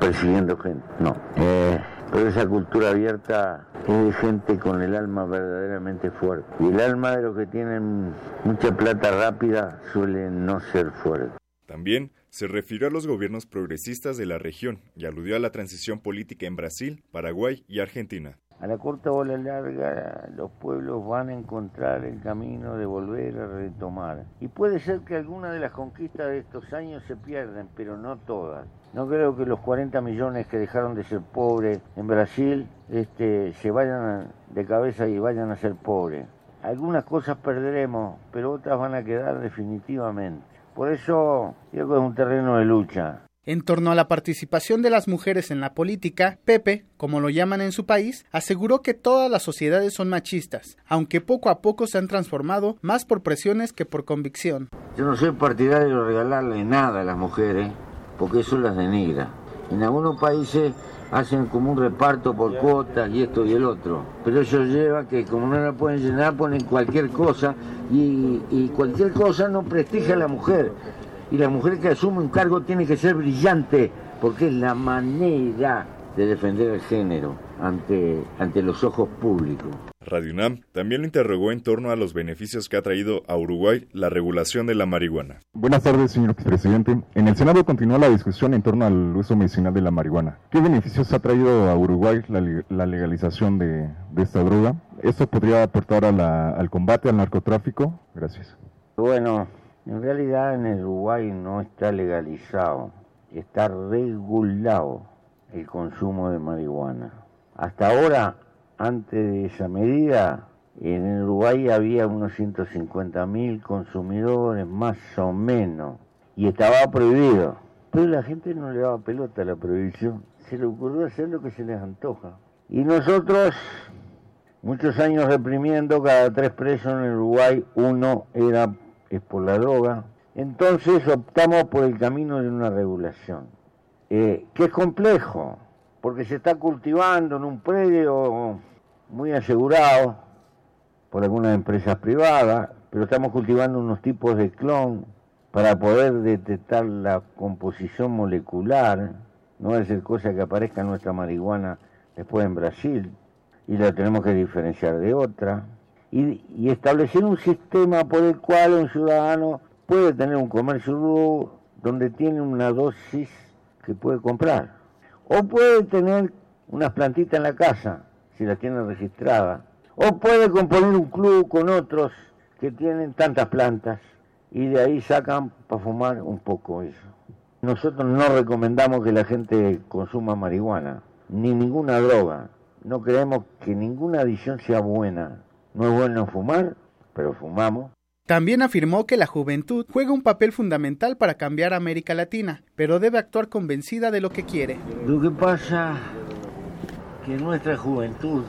persiguiendo gente. No. Eh, pero esa cultura abierta es de gente con el alma verdaderamente fuerte. Y el alma de los que tienen mucha plata rápida suele no ser fuerte. También se refirió a los gobiernos progresistas de la región y aludió a la transición política en Brasil, Paraguay y Argentina. A la corta o a la larga, los pueblos van a encontrar el camino de volver a retomar. Y puede ser que algunas de las conquistas de estos años se pierdan, pero no todas. No creo que los 40 millones que dejaron de ser pobres en Brasil este, se vayan de cabeza y vayan a ser pobres. Algunas cosas perderemos, pero otras van a quedar definitivamente. Por eso creo que es un terreno de lucha. En torno a la participación de las mujeres en la política, Pepe, como lo llaman en su país, aseguró que todas las sociedades son machistas, aunque poco a poco se han transformado más por presiones que por convicción. Yo no soy partidario de regalarle nada a las mujeres, porque eso las denigra. En algunos países hacen como un reparto por cuotas y esto y el otro, pero eso lleva que como no la pueden llenar ponen cualquier cosa y, y cualquier cosa no prestigia a la mujer y la mujer que asume un cargo tiene que ser brillante, porque es la manera de defender el género ante, ante los ojos públicos. Radio UNAM también lo interrogó en torno a los beneficios que ha traído a Uruguay la regulación de la marihuana. Buenas tardes, señor presidente. En el Senado continúa la discusión en torno al uso medicinal de la marihuana. ¿Qué beneficios ha traído a Uruguay la, legalización de, esta droga? ¿Esto podría aportar al combate al narcotráfico? Gracias. Bueno, en realidad en el Uruguay no está legalizado, está regulado el consumo de marihuana. Hasta ahora, antes de esa medida, en Uruguay había unos 150 mil consumidores, más o menos, y estaba prohibido. Pero la gente no le daba pelota a la prohibición, se le ocurrió hacer lo que se les antoja. Y nosotros, muchos años reprimiendo, cada tres presos en Uruguay, uno era por la droga. Entonces optamos por el camino de una regulación, eh, que es complejo, porque se está cultivando en un predio muy asegurado por algunas empresas privadas, pero estamos cultivando unos tipos de clon para poder detectar la composición molecular, no va a ser cosa que aparezca nuestra marihuana después en Brasil, y la tenemos que diferenciar de otra y, establecer un sistema por el cual un ciudadano puede tener un comercio donde tiene una dosis que puede comprar. O puede tener unas plantitas en la casa, si las tiene registradas. O puede componer un club con otros que tienen tantas plantas y de ahí sacan para fumar un poco eso. Nosotros no recomendamos que la gente consuma marihuana, ni ninguna droga. No creemos que ninguna adición sea buena. No es bueno fumar, pero fumamos. También afirmó que la juventud juega un papel fundamental para cambiar América Latina, pero debe actuar convencida de lo que quiere. Lo que pasa que nuestra juventud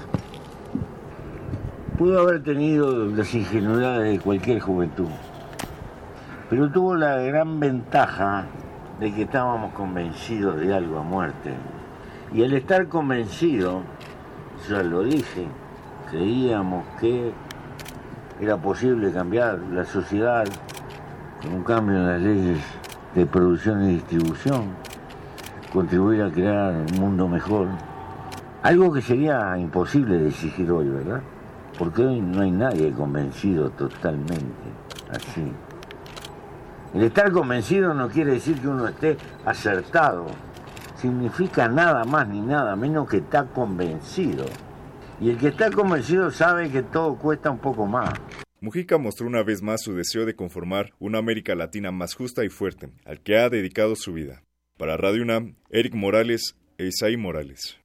pudo haber tenido las ingenuidades de cualquier juventud, pero tuvo la gran ventaja de que estábamos convencidos de algo a muerte. Y al estar convencido, ya lo dije, creíamos que era posible cambiar la sociedad con un cambio en las leyes de producción y distribución, contribuir a crear un mundo mejor. Algo que sería imposible de exigir hoy, ¿verdad? Porque hoy no hay nadie convencido totalmente así. El estar convencido no quiere decir que uno esté acertado. Significa nada más ni nada menos que está convencido. Y el que está convencido sabe que todo cuesta un poco más. Mujica mostró una vez más su deseo de conformar una América Latina más justa y fuerte, al que ha dedicado su vida. Para Radio UNAM, Eric Morales e Isaí Morales.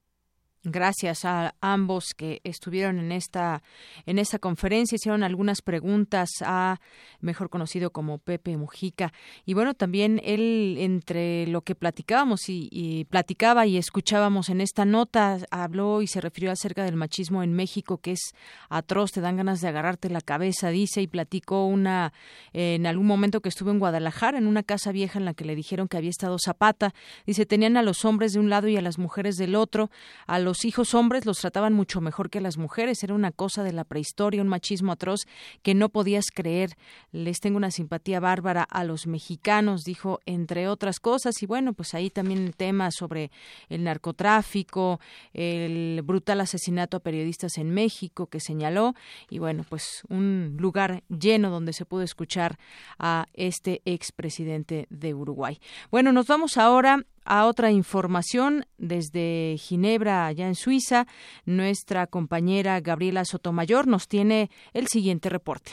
Gracias a ambos que estuvieron en esta en esta conferencia, hicieron algunas preguntas a mejor conocido como Pepe Mujica. Y bueno también él entre lo que platicábamos y, platicaba y escuchábamos en esta nota habló y se refirió acerca del machismo en México que es atroz, te dan ganas de agarrarte la cabeza, dice y platicó una en algún momento que estuvo en Guadalajara en una casa vieja en la que le dijeron que había estado Zapata, dice tenían a los hombres de un lado y a las mujeres del otro, a los los hijos hombres los trataban mucho mejor que a las mujeres. Era una cosa de la prehistoria, un machismo atroz que no podías creer. Les tengo una simpatía bárbara a los mexicanos, dijo, entre otras cosas. Y bueno, pues ahí también el tema sobre el narcotráfico, el brutal asesinato a periodistas en México que señaló. Y bueno, pues un lugar lleno donde se pudo escuchar a este expresidente de Uruguay. Bueno, nos vamos ahora a otra información desde Ginebra, allá en Suiza. Nuestra compañera Gabriela Sotomayor nos tiene el siguiente reporte.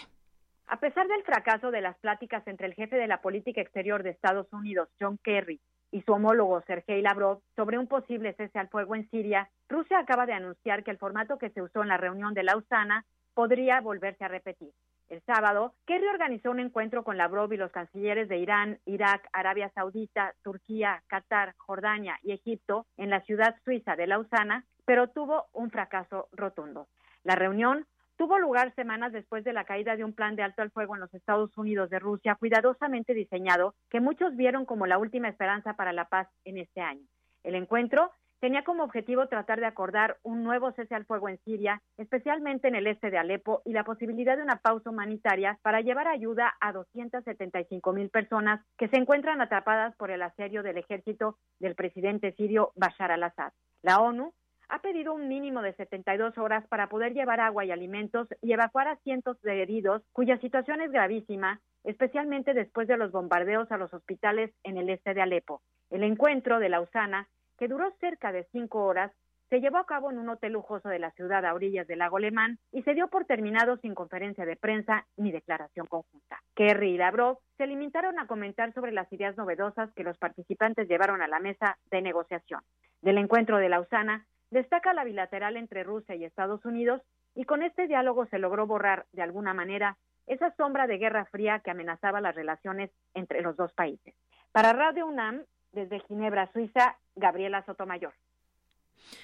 A pesar del fracaso de las pláticas entre el jefe de la política exterior de Estados Unidos, John Kerry, y su homólogo Sergei Lavrov sobre un posible cese al fuego en Siria, Rusia acaba de anunciar que el formato que se usó en la reunión de Lausana podría volverse a repetir. El sábado, Kerry organizó un encuentro con Lavrov y los cancilleres de Irán, Irak, Arabia Saudita, Turquía, Qatar, Jordania y Egipto en la ciudad suiza de Lausana, pero tuvo un fracaso rotundo. La reunión tuvo lugar semanas después de la caída de un plan de alto al fuego en los Estados Unidos de Rusia, cuidadosamente diseñado, que muchos vieron como la última esperanza para la paz en este año. El encuentro tenía como objetivo tratar de acordar un nuevo cese al fuego en Siria, especialmente en el este de Alepo, y la posibilidad de una pausa humanitaria para llevar ayuda a 275 mil personas que se encuentran atrapadas por el asedio del ejército del presidente sirio Bashar al-Assad. La ONU ha pedido un mínimo de 72 horas para poder llevar agua y alimentos y evacuar a cientos de heridos cuya situación es gravísima, especialmente después de los bombardeos a los hospitales en el este de Alepo. El encuentro de Lausana que duró cerca de cinco horas, se llevó a cabo en un hotel lujoso de la ciudad a orillas del lago Alemán y se dio por terminado sin conferencia de prensa ni declaración conjunta. Kerry y Lavrov se limitaron a comentar sobre las ideas novedosas que los participantes llevaron a la mesa de negociación. Del encuentro de Lausana destaca la bilateral entre Rusia y Estados Unidos y con este diálogo se logró borrar de alguna manera esa sombra de guerra fría que amenazaba las relaciones entre los dos países. Para Radio UNAM, desde Ginebra, Suiza, Gabriela Sotomayor.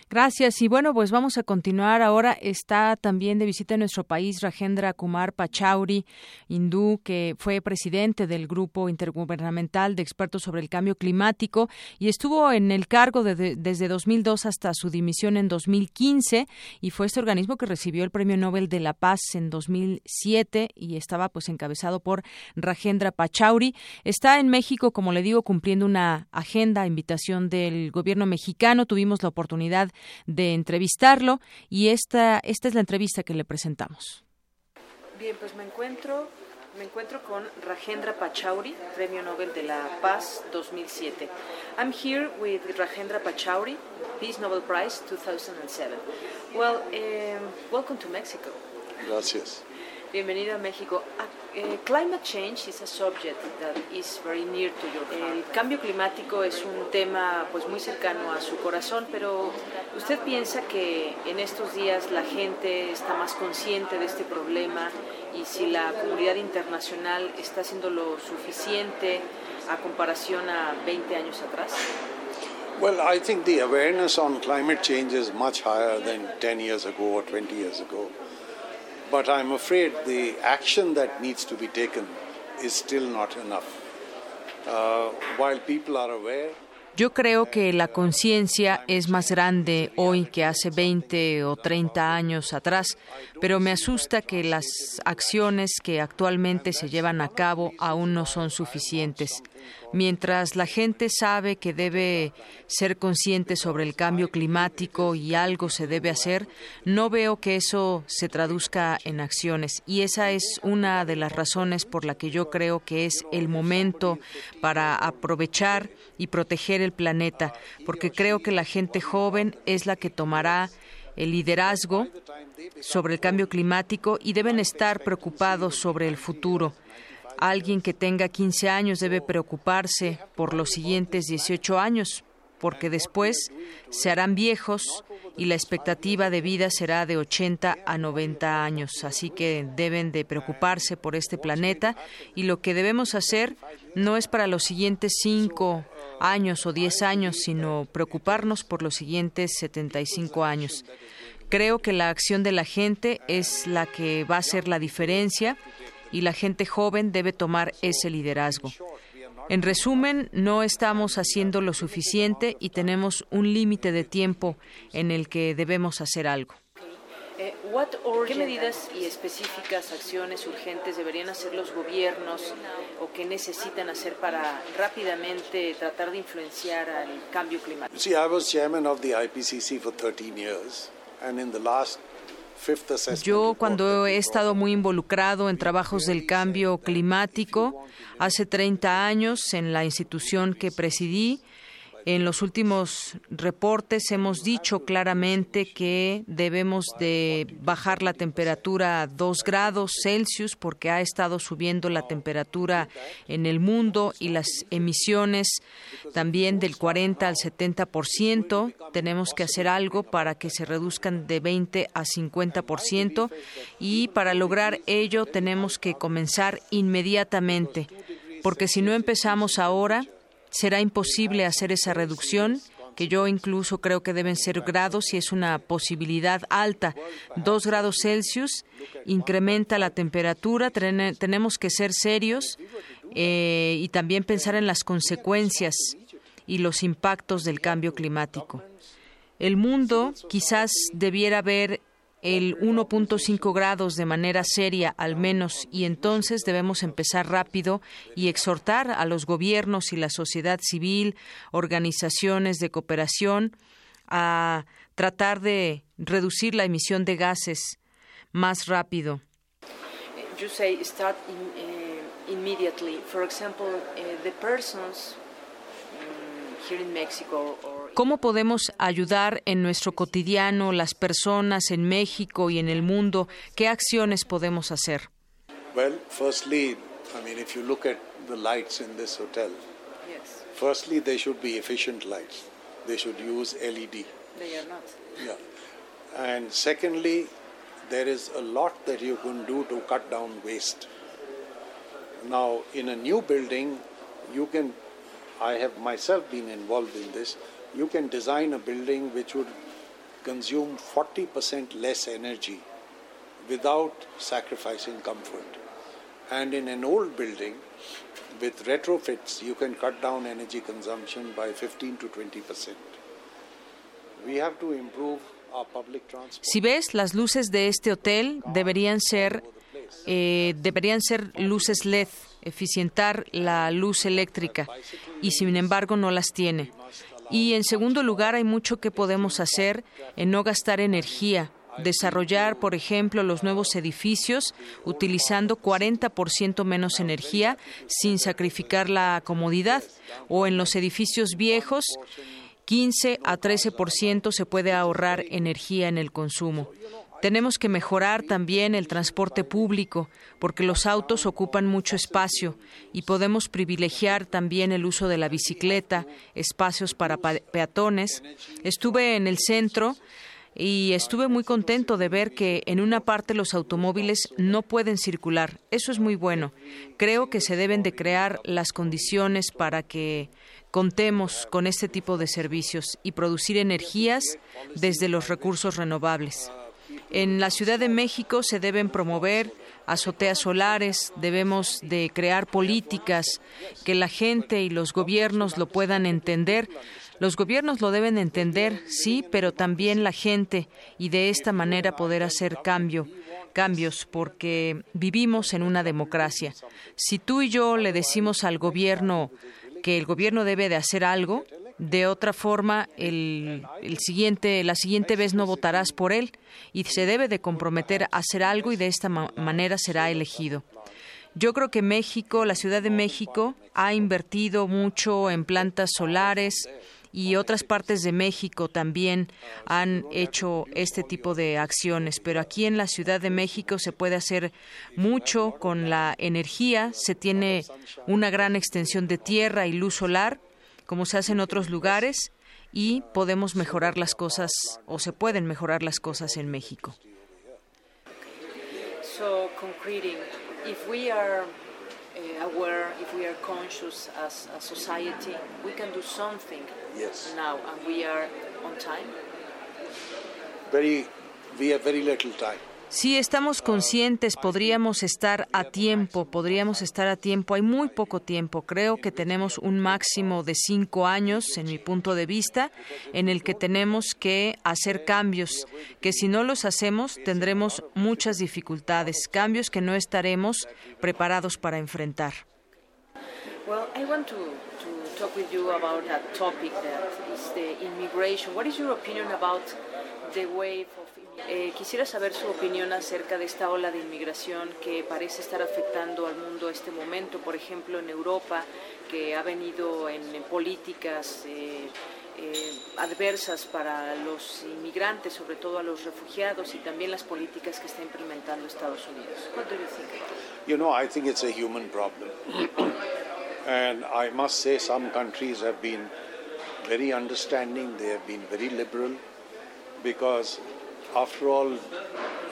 Gracias. Y bueno, pues vamos a continuar. Ahora está también de visita en nuestro país Rajendra Kumar Pachauri, hindú, que fue presidente del Grupo Intergubernamental de Expertos sobre el Cambio Climático y estuvo en el cargo desde 2002 hasta su dimisión en 2015 y fue este organismo que recibió el Premio Nobel de la Paz en 2007 y estaba pues encabezado por Rajendra Pachauri. Está en México, como le digo, cumpliendo una agenda, invitación del gobierno mexicano. Tuvimos la oportunidad de entrevistarlo y esta, esta es la entrevista que le presentamos. Bien, pues me encuentro me encuentro con Rajendra Pachauri, Premio Nobel de la Paz 2007. I'm here with Rajendra Pachauri, Peace Nobel Prize 2007. Well, um, welcome to Mexico. Gracias. Bienvenido a México. Uh, climate change is a subject that is very near to your heart. El cambio climático es un tema pues muy cercano a su corazón, pero ¿usted piensa que en estos días la gente está más consciente de este problema y si la comunidad internacional está haciendo lo suficiente a comparación a 20 años atrás? Well, I think the awareness on climate change is much higher than 10 years ago or 20 years ago. But I'm afraid the action that needs to be taken is still not enough. Uh, while people are aware, Yo creo que la conciencia es más grande hoy que hace 20 o 30 años atrás, pero me asusta que las acciones que actualmente se llevan a cabo aún no son suficientes. Mientras la gente sabe que debe ser consciente sobre el cambio climático y algo se debe hacer, no veo que eso se traduzca en acciones. Y esa es una de las razones por la que yo creo que es el momento para aprovechar y proteger el planeta, porque creo que la gente joven es la que tomará el liderazgo sobre el cambio climático y deben estar preocupados sobre el futuro. Alguien que tenga 15 años debe preocuparse por los siguientes 18 años, porque después se harán viejos y la expectativa de vida será de 80 a 90 años. Así que deben de preocuparse por este planeta y lo que debemos hacer no es para los siguientes 5 años o 10 años, sino preocuparnos por los siguientes 75 años. Creo que la acción de la gente es la que va a hacer la diferencia y la gente joven debe tomar ese liderazgo. En resumen, no estamos haciendo lo suficiente y tenemos un límite de tiempo en el que debemos hacer algo. Eh, ¿Qué medidas y específicas acciones urgentes deberían hacer los gobiernos o qué necesitan hacer para rápidamente tratar de influenciar al cambio climático? See, I was chairman of the IPCC for 13 years and in the last yo cuando he estado muy involucrado en trabajos del cambio climático, hace 30 años en la institución que presidí, en los últimos reportes hemos dicho claramente que debemos de bajar la temperatura a 2 grados Celsius porque ha estado subiendo la temperatura en el mundo y las emisiones también del 40 al 70%. Tenemos que hacer algo para que se reduzcan de 20 a 50% y para lograr ello tenemos que comenzar inmediatamente porque si no empezamos ahora, será imposible hacer esa reducción que yo incluso creo que deben ser grados y es una posibilidad alta. Dos grados Celsius incrementa la temperatura, tenemos que ser serios eh, y también pensar en las consecuencias y los impactos del cambio climático. El mundo quizás debiera ver el 1.5 grados de manera seria al menos y entonces debemos empezar rápido y exhortar a los gobiernos y la sociedad civil, organizaciones de cooperación a tratar de reducir la emisión de gases más rápido. You say ¿Cómo podemos ayudar en nuestro cotidiano las personas en México y en el mundo? ¿Qué acciones podemos hacer? Well, firstly, I mean, if you look at the lights in this hotel, yes. firstly, they should be efficient lights. They should use LED. They are not. Yeah. And secondly, there is a lot that you can do to cut down waste. Now, in a new building, you can, I have myself been involved in this, you can design a building which would consume 40% less energy without sacrificing comfort. And in an old building, with retrofits, you can cut down energy consumption by 15 to 20%. We have to improve our public transport. Si ves, las luces de este hotel deberían ser eh, deberían ser luces LED, eficientar la luz eléctrica, y sin embargo no las tiene. Y en segundo lugar, hay mucho que podemos hacer en no gastar energía, desarrollar, por ejemplo, los nuevos edificios utilizando 40% menos energía sin sacrificar la comodidad, o en los edificios viejos 15 a 13% se puede ahorrar energía en el consumo. Tenemos que mejorar también el transporte público, porque los autos ocupan mucho espacio y podemos privilegiar también el uso de la bicicleta, espacios para peatones. Estuve en el centro y estuve muy contento de ver que en una parte los automóviles no pueden circular. Eso es muy bueno. Creo que se deben de crear las condiciones para que contemos con este tipo de servicios y producir energías desde los recursos renovables. En la Ciudad de México se deben promover azoteas solares, debemos de crear políticas que la gente y los gobiernos lo puedan entender. Los gobiernos lo deben entender, sí, pero también la gente y de esta manera poder hacer cambio, cambios porque vivimos en una democracia. Si tú y yo le decimos al gobierno que el gobierno debe de hacer algo, de otra forma, el, siguiente, la siguiente vez no votarás por él y se debe de comprometer a hacer algo y de esta manera será elegido. Yo creo que México, la Ciudad de México, ha invertido mucho en plantas solares y otras partes de México también han hecho este tipo de acciones, pero aquí en la Ciudad de México se puede hacer mucho con la energía, se tiene una gran extensión de tierra y luz solar, como se hace en otros lugares, y podemos mejorar las cosas o se pueden mejorar las cosas en México. So, concreting, if we are uh, aware, if we are conscious as a society, we can do something yes. now, and we are on time. Very, we have very little time. Si estamos conscientes, podríamos estar a tiempo, podríamos estar a tiempo. Hay muy poco tiempo. Creo que tenemos un máximo de cinco años, en mi punto de vista, en el que tenemos que hacer cambios, que si no los hacemos tendremos muchas dificultades, cambios que no estaremos preparados para enfrentar. Well, I want to, to talk with you about a topic that is the immigration. What is your opinion about the wave of eh, quisiera saber su opinión acerca de esta ola de inmigración que parece estar afectando al mundo a este momento, por ejemplo en Europa, que ha venido en, en políticas eh, eh, adversas para los inmigrantes, sobre todo a los refugiados, y también las políticas que está implementando Estados Unidos. What do you think? You know, I think it's a human problem. and I must say, some countries have been very understanding, they have been very liberal, because after all,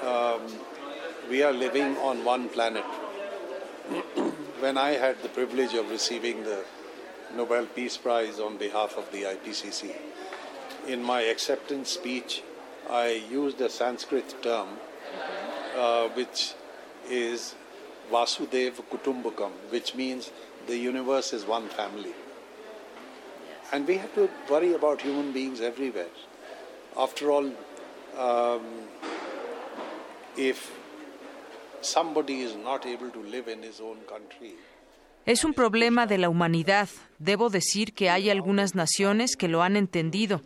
um, we are living on one planet. when I had the privilege of receiving the Nobel Peace Prize on behalf of the IPCC, in my acceptance speech, I used a Sanskrit term uh, which is Vasudev Kutumbakam, which means the universe is one family. And we have to worry about human beings everywhere. After all, um, if somebody is not able to live in Es un problema de la humanidad. Debo decir que hay algunas naciones que lo han entendido.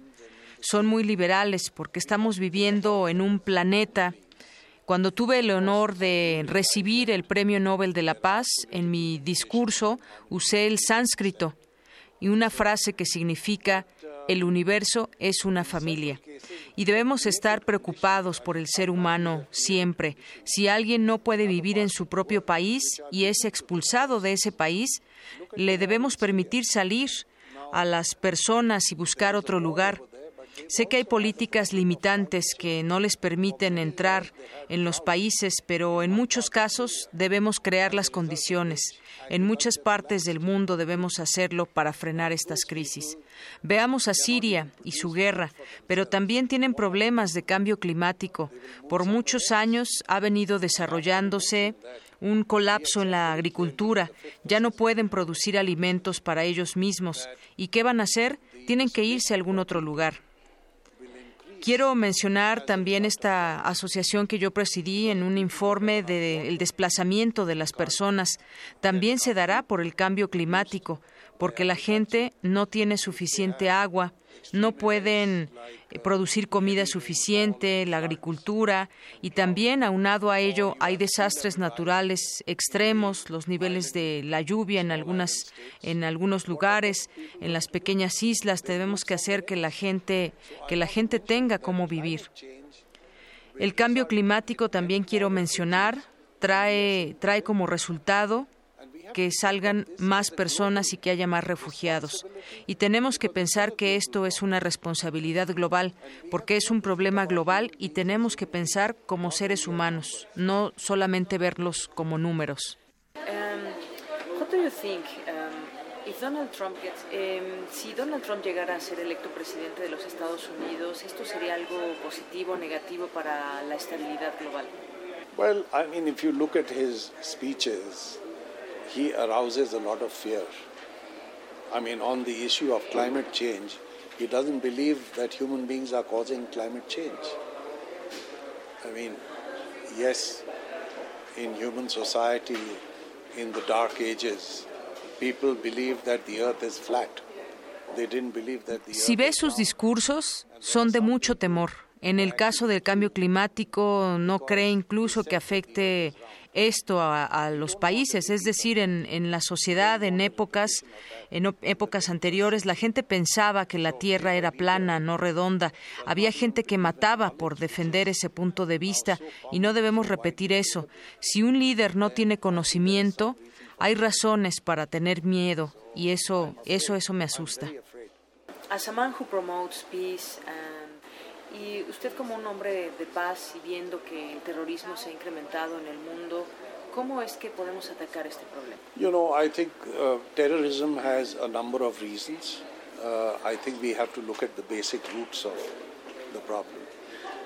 Son muy liberales porque estamos viviendo en un planeta. Cuando tuve el honor de recibir el Premio Nobel de la Paz, en mi discurso usé el sánscrito y una frase que significa el universo es una familia. Y debemos estar preocupados por el ser humano siempre. Si alguien no puede vivir en su propio país y es expulsado de ese país, le debemos permitir salir a las personas y buscar otro lugar. Sé que hay políticas limitantes que no les permiten entrar en los países, pero en muchos casos debemos crear las condiciones. En muchas partes del mundo debemos hacerlo para frenar estas crisis. Veamos a Siria y su guerra, pero también tienen problemas de cambio climático. Por muchos años ha venido desarrollándose un colapso en la agricultura. Ya no pueden producir alimentos para ellos mismos. ¿Y qué van a hacer? Tienen que irse a algún otro lugar. Quiero mencionar también esta asociación que yo presidí en un informe del desplazamiento de las personas. También se dará por el cambio climático, porque la gente no tiene suficiente agua, no pueden eh, producir comida suficiente, la agricultura y también aunado a ello hay desastres naturales extremos, los niveles de la lluvia en algunas en algunos lugares, en las pequeñas islas tenemos que hacer que la gente que la gente tenga cómo vivir. El cambio climático también quiero mencionar trae trae como resultado que salgan más personas y que haya más refugiados. Y tenemos que pensar que esto es una responsabilidad global, porque es un problema global y tenemos que pensar como seres humanos, no solamente verlos como números. What do you think, if Donald Trump gets, um, si Donald Trump llegara a ser electo presidente de los Estados Unidos, ¿esto sería algo positivo o negativo para la estabilidad global? well, I mean, if you look at his speeches, he arouses a lot of fear. I mean, on the issue of climate change, he doesn't believe that human beings are causing climate change. I mean, yes, in human society, in the dark ages, people believed that the earth is flat. They didn't believe that the Si ves sus discursos, son de mucho temor. En el caso del cambio climático, no cree incluso que afecte esto a, los países, es decir, en, en, la sociedad, en épocas, en épocas anteriores, la gente pensaba que la Tierra era plana, no redonda. Había gente que mataba por defender ese punto de vista y no debemos repetir eso. Si un líder no tiene conocimiento, hay razones para tener miedo y eso, eso, eso me asusta. Y usted como un hombre de paz y viendo que el terrorismo se ha incrementado en el mundo, ¿cómo es que podemos atacar este problema? You know, I think uh, terrorism has a number of reasons. Uh, I think we have to look at the basic roots of the problem.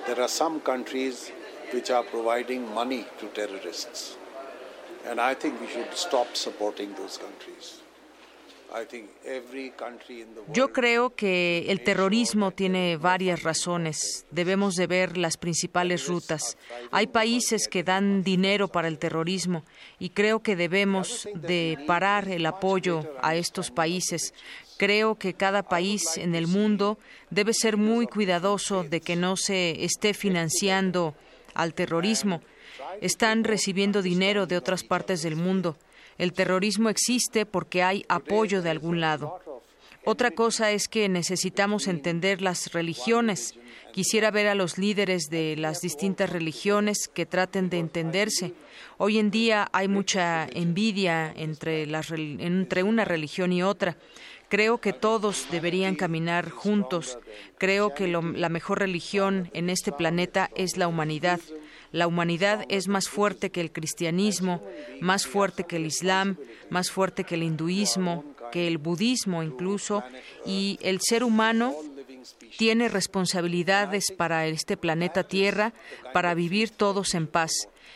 There are some countries which are providing money to terrorists. And I think we should stop supporting those countries. Yo creo que el terrorismo tiene varias razones. Debemos de ver las principales rutas. Hay países que dan dinero para el terrorismo y creo que debemos de parar el apoyo a estos países. Creo que cada país en el mundo debe ser muy cuidadoso de que no se esté financiando al terrorismo. Están recibiendo dinero de otras partes del mundo. El terrorismo existe porque hay apoyo de algún lado. Otra cosa es que necesitamos entender las religiones. Quisiera ver a los líderes de las distintas religiones que traten de entenderse. Hoy en día hay mucha envidia entre, una religión y otra. Creo que todos deberían caminar juntos. Creo que la mejor religión en este planeta es la humanidad. La humanidad es más fuerte que el cristianismo, más fuerte que el islam, más fuerte que el hinduismo, que el budismo incluso, y el ser humano tiene responsabilidades para este planeta Tierra, para vivir todos en paz.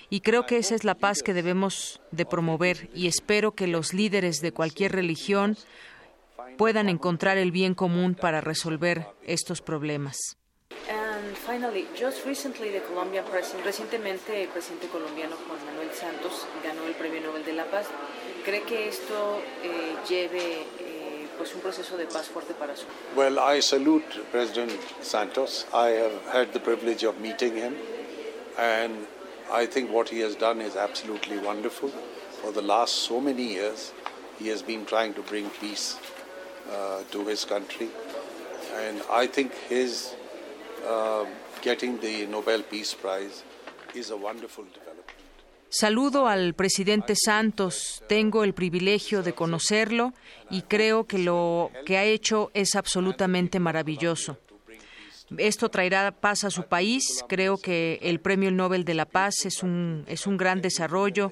Y creo que esa es la paz que debemos de promover y espero que los líderes de cualquier religión puedan encontrar el bien común para resolver estos problemas. Finally, just recently the Colombian president, recientemente el presidente colombiano Juan Manuel Santos ganó el Premio Nobel de la Paz. ¿Cree que esto eh, lleve eh, pues un proceso de paz fuerte para su? Well, I salute President Santos. I have had the privilege of meeting him, and I think what he has done is absolutely wonderful. For the last so many years, he has been trying to bring peace uh, to his country, and I think his Uh, Saludo al presidente Santos. Tengo el privilegio de conocerlo y creo que lo que ha hecho es absolutamente maravilloso. Esto traerá paz a su país. Creo que el Premio Nobel de la Paz es un, es un gran desarrollo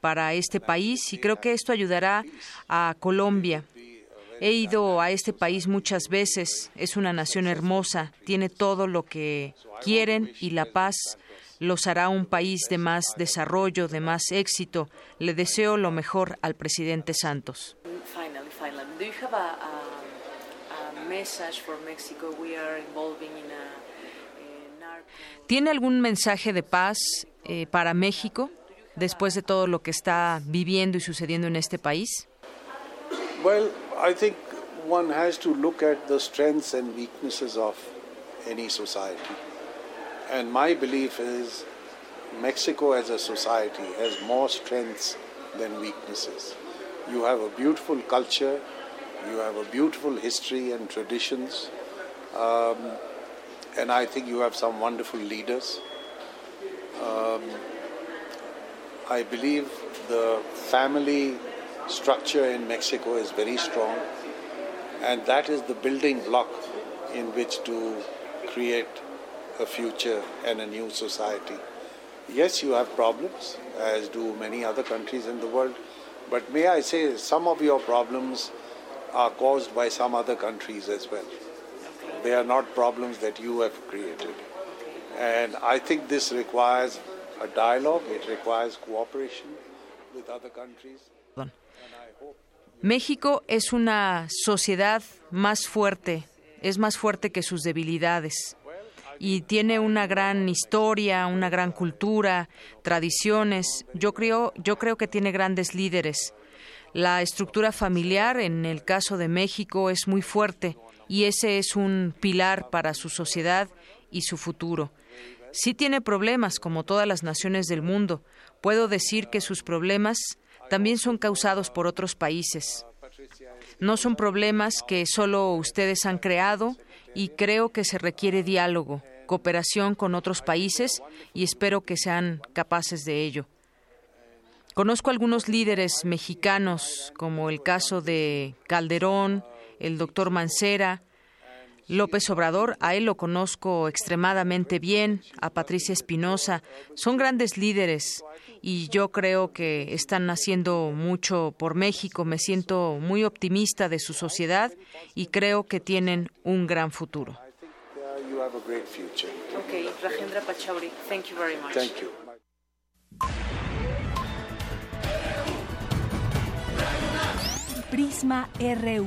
para este país y creo que esto ayudará a Colombia He ido a este país muchas veces, es una nación hermosa, tiene todo lo que quieren y la paz los hará un país de más desarrollo, de más éxito. Le deseo lo mejor al presidente Santos. ¿Tiene algún mensaje de paz eh, para México después de todo lo que está viviendo y sucediendo en este país? I think one has to look at the strengths and weaknesses of any society. And my belief is Mexico as a society has more strengths than weaknesses. You have a beautiful culture, you have a beautiful history and traditions, um, and I think you have some wonderful leaders. Um, I believe the family structure in Mexico is very strong, and that is the building block in which to create a future and a new society. Yes, you have problems, as do many other countries in the world, but may I say, some of your problems are caused by some other countries as well. They are not problems that you have created. And I think this requires a dialogue, it requires cooperation with other countries. México es una sociedad más fuerte, es más fuerte que sus debilidades y tiene una gran historia, una gran cultura, tradiciones. Yo creo, yo creo que tiene grandes líderes. La estructura familiar, en el caso de México, es muy fuerte y ese es un pilar para su sociedad y su futuro. Sí tiene problemas, como todas las naciones del mundo. Puedo decir que sus problemas también son causados por otros países. No son problemas que solo ustedes han creado y creo que se requiere diálogo, cooperación con otros países y espero que sean capaces de ello. Conozco algunos líderes mexicanos, como el caso de Calderón, el doctor Mancera, López Obrador, a él lo conozco extremadamente bien, a Patricia Espinosa, son grandes líderes y yo creo que están haciendo mucho por México, me siento muy optimista de su sociedad y creo que tienen un gran futuro. Okay, Rajendra Pachauri, thank you very much. Thank you. Prisma RU.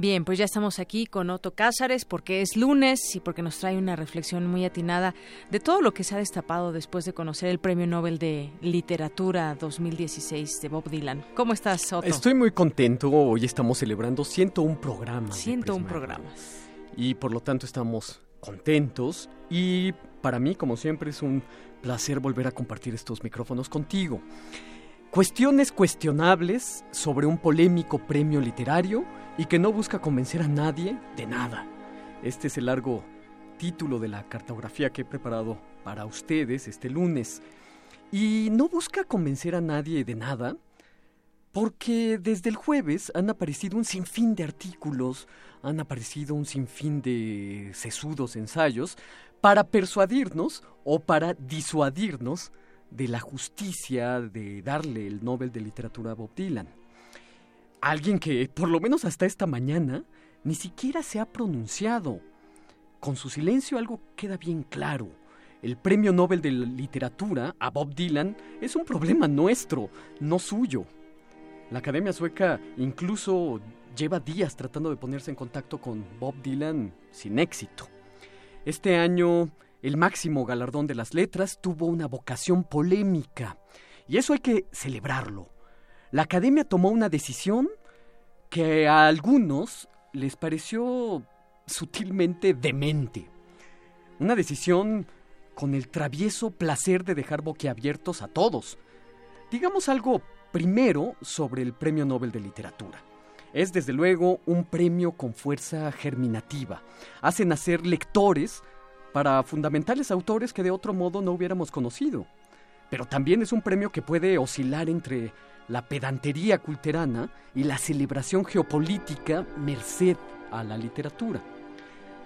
Bien, pues ya estamos aquí con Otto Cázares porque es lunes y porque nos trae una reflexión muy atinada de todo lo que se ha destapado después de conocer el Premio Nobel de Literatura 2016 de Bob Dylan. ¿Cómo estás, Otto? Estoy muy contento. Hoy estamos celebrando 101 programas. 101 programas. Y por lo tanto estamos contentos y para mí, como siempre, es un placer volver a compartir estos micrófonos contigo. Cuestiones cuestionables sobre un polémico premio literario y que no busca convencer a nadie de nada. Este es el largo título de la cartografía que he preparado para ustedes este lunes. Y no busca convencer a nadie de nada porque desde el jueves han aparecido un sinfín de artículos, han aparecido un sinfín de sesudos ensayos para persuadirnos o para disuadirnos de la justicia de darle el Nobel de Literatura a Bob Dylan. Alguien que, por lo menos hasta esta mañana, ni siquiera se ha pronunciado. Con su silencio algo queda bien claro. El Premio Nobel de Literatura a Bob Dylan es un problema nuestro, no suyo. La Academia Sueca incluso lleva días tratando de ponerse en contacto con Bob Dylan sin éxito. Este año el máximo galardón de las letras tuvo una vocación polémica, y eso hay que celebrarlo. La Academia tomó una decisión que a algunos les pareció sutilmente demente. Una decisión con el travieso placer de dejar boquiabiertos a todos. Digamos algo primero sobre el Premio Nobel de Literatura. Es desde luego un premio con fuerza germinativa. Hace nacer lectores para fundamentales autores que de otro modo no hubiéramos conocido. Pero también es un premio que puede oscilar entre la pedantería culterana y la celebración geopolítica merced a la literatura.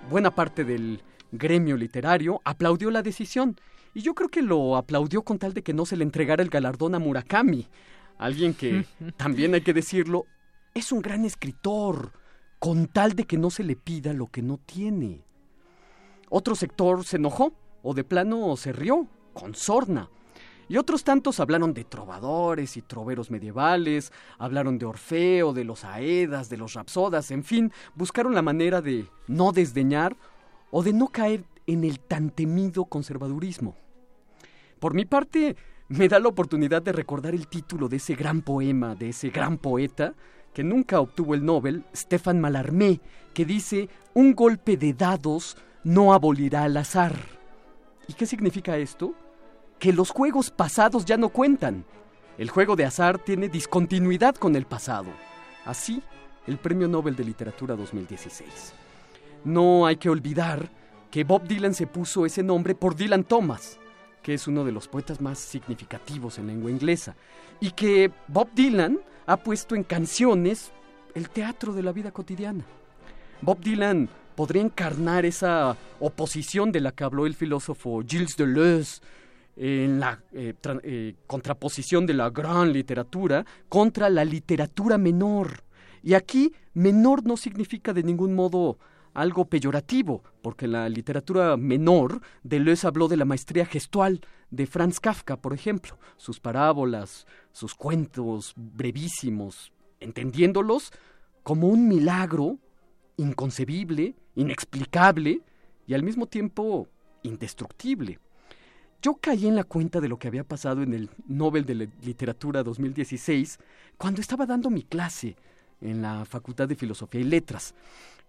Buena parte del gremio literario aplaudió la decisión y yo creo que lo aplaudió con tal de que no se le entregara el galardón a Murakami, alguien que, también hay que decirlo, es un gran escritor, con tal de que no se le pida lo que no tiene. Otro sector se enojó o de plano se rió, con sorna. Y otros tantos hablaron de trovadores y troveros medievales, hablaron de Orfeo, de los Aedas, de los Rapsodas, en fin, buscaron la manera de no desdeñar o de no caer en el tan temido conservadurismo. Por mi parte, me da la oportunidad de recordar el título de ese gran poema, de ese gran poeta, que nunca obtuvo el Nobel, Stefan Mallarmé, que dice, un golpe de dados no abolirá el azar. ¿Y qué significa esto? Que los juegos pasados ya no cuentan. El juego de azar tiene discontinuidad con el pasado. Así, el Premio Nobel de Literatura 2016. No hay que olvidar que Bob Dylan se puso ese nombre por Dylan Thomas, que es uno de los poetas más significativos en lengua inglesa, y que Bob Dylan ha puesto en canciones el teatro de la vida cotidiana. Bob Dylan podría encarnar esa oposición de la que habló el filósofo Gilles Deleuze en la eh, eh, contraposición de la gran literatura contra la literatura menor. Y aquí menor no significa de ningún modo algo peyorativo, porque la literatura menor Deleuze habló de la maestría gestual de Franz Kafka, por ejemplo, sus parábolas, sus cuentos brevísimos, entendiéndolos como un milagro inconcebible, inexplicable y al mismo tiempo indestructible. Yo caí en la cuenta de lo que había pasado en el Nobel de Literatura 2016 cuando estaba dando mi clase en la Facultad de Filosofía y Letras.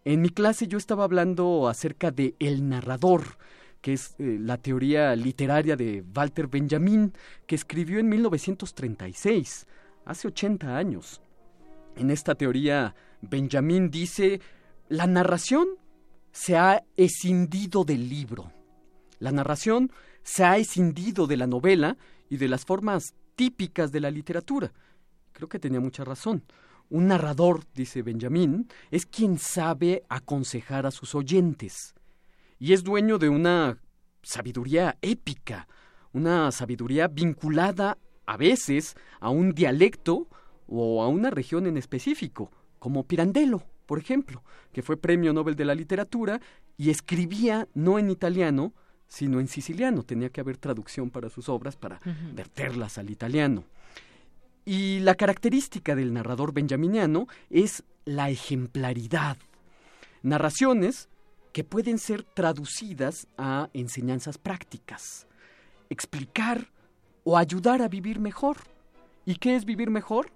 En mi clase yo estaba hablando acerca de el narrador, que es eh, la teoría literaria de Walter Benjamin, que escribió en 1936, hace 80 años. En esta teoría, Benjamin dice, la narración se ha escindido del libro. La narración se ha escindido de la novela y de las formas típicas de la literatura. Creo que tenía mucha razón. Un narrador, dice Benjamin, es quien sabe aconsejar a sus oyentes y es dueño de una sabiduría épica, una sabiduría vinculada a veces a un dialecto o a una región en específico, como Pirandello, por ejemplo, que fue Premio Nobel de la Literatura y escribía no en italiano, sino en siciliano. Tenía que haber traducción para sus obras para verterlas al italiano. Y la característica del narrador benjaminiano es la ejemplaridad. Narraciones que pueden ser traducidas a enseñanzas prácticas. Explicar o ayudar a vivir mejor. ¿Y qué es vivir mejor?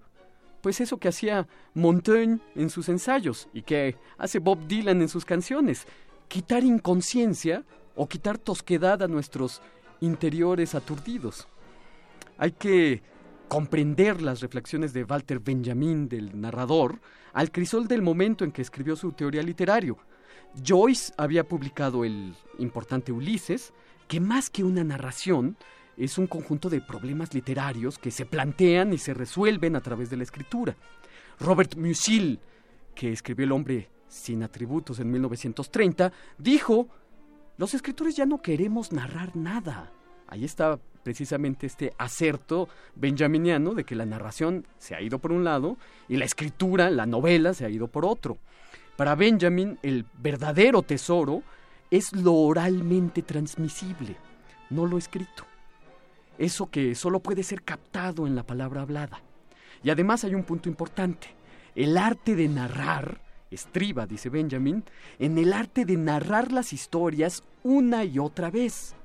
Pues eso que hacía Montaigne en sus ensayos y que hace Bob Dylan en sus canciones. Quitar inconsciencia o quitar tosquedad a nuestros interiores aturdidos. Hay que comprender las reflexiones de Walter Benjamin, del narrador, al crisol del momento en que escribió su teoría literario. Joyce había publicado el importante Ulises, que más que una narración, es un conjunto de problemas literarios que se plantean y se resuelven a través de la escritura. Robert Musil, que escribió El hombre sin atributos en 1930, dijo, los escritores ya no queremos narrar nada. Ahí está precisamente este acerto benjaminiano de que la narración se ha ido por un lado y la escritura, la novela, se ha ido por otro. Para Benjamin, el verdadero tesoro es lo oralmente transmisible, no lo escrito. Eso que solo puede ser captado en la palabra hablada. Y además hay un punto importante. El arte de narrar estriba, dice Benjamin, en el arte de narrar las historias una y otra vez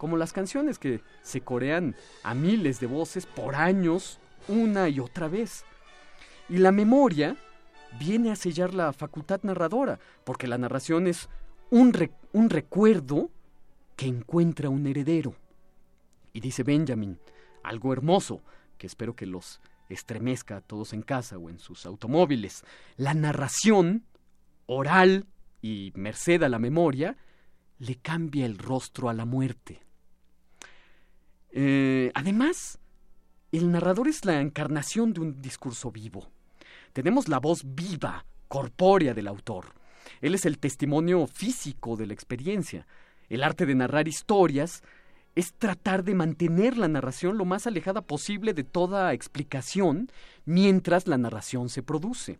como las canciones que se corean a miles de voces por años, una y otra vez. Y la memoria viene a sellar la facultad narradora, porque la narración es un, un recuerdo que encuentra un heredero. Y dice Benjamin, algo hermoso, que espero que los estremezca a todos en casa o en sus automóviles, la narración oral y merced a la memoria, le cambia el rostro a la muerte. Eh, además, el narrador es la encarnación de un discurso vivo. Tenemos la voz viva, corpórea del autor. Él es el testimonio físico de la experiencia. El arte de narrar historias es tratar de mantener la narración lo más alejada posible de toda explicación mientras la narración se produce.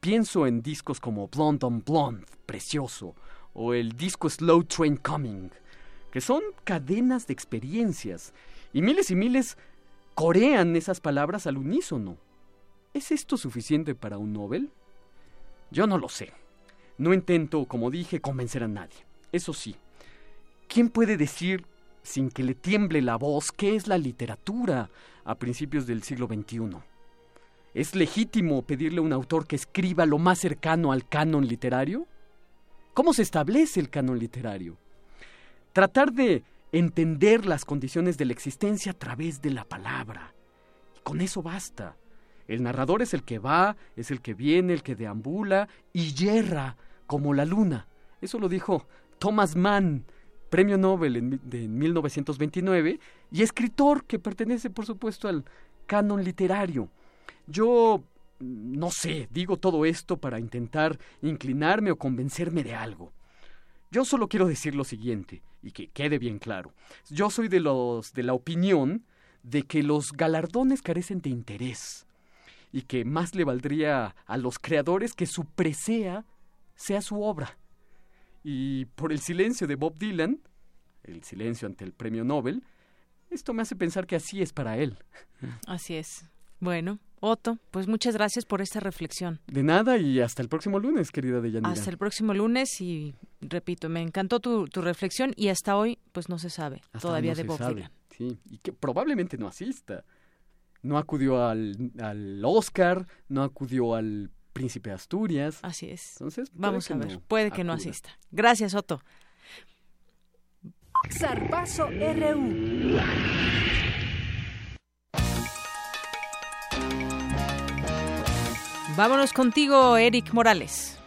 Pienso en discos como Blonde on Blonde, precioso, o el disco Slow Train Coming, que son cadenas de experiencias, y miles y miles corean esas palabras al unísono. ¿Es esto suficiente para un Nobel? Yo no lo sé. No intento, como dije, convencer a nadie. Eso sí, ¿quién puede decir sin que le tiemble la voz qué es la literatura a principios del siglo XXI? ¿Es legítimo pedirle a un autor que escriba lo más cercano al canon literario? ¿Cómo se establece el canon literario? Tratar de entender las condiciones de la existencia a través de la palabra. Y con eso basta. El narrador es el que va, es el que viene, el que deambula y yerra como la luna. Eso lo dijo Thomas Mann, premio Nobel en, de 1929 y escritor que pertenece, por supuesto, al canon literario. Yo no sé, digo todo esto para intentar inclinarme o convencerme de algo. Yo solo quiero decir lo siguiente, y que quede bien claro. Yo soy de los de la opinión de que los galardones carecen de interés y que más le valdría a los creadores que su presea sea su obra. Y por el silencio de Bob Dylan, el silencio ante el premio Nobel, esto me hace pensar que así es para él. Así es. Bueno, Otto, pues muchas gracias por esta reflexión. De nada y hasta el próximo lunes, querida Deyanira. Hasta el próximo lunes y repito, me encantó tu, tu reflexión y hasta hoy pues no se sabe todavía de Bob Dylan. Sí, y que probablemente no asista. No acudió al, al Oscar, no acudió al Príncipe de Asturias. Así es. Entonces, vamos a ver, puede que no asista. Gracias, Otto. Zarpazo RU. Vámonos contigo, Eric Morales.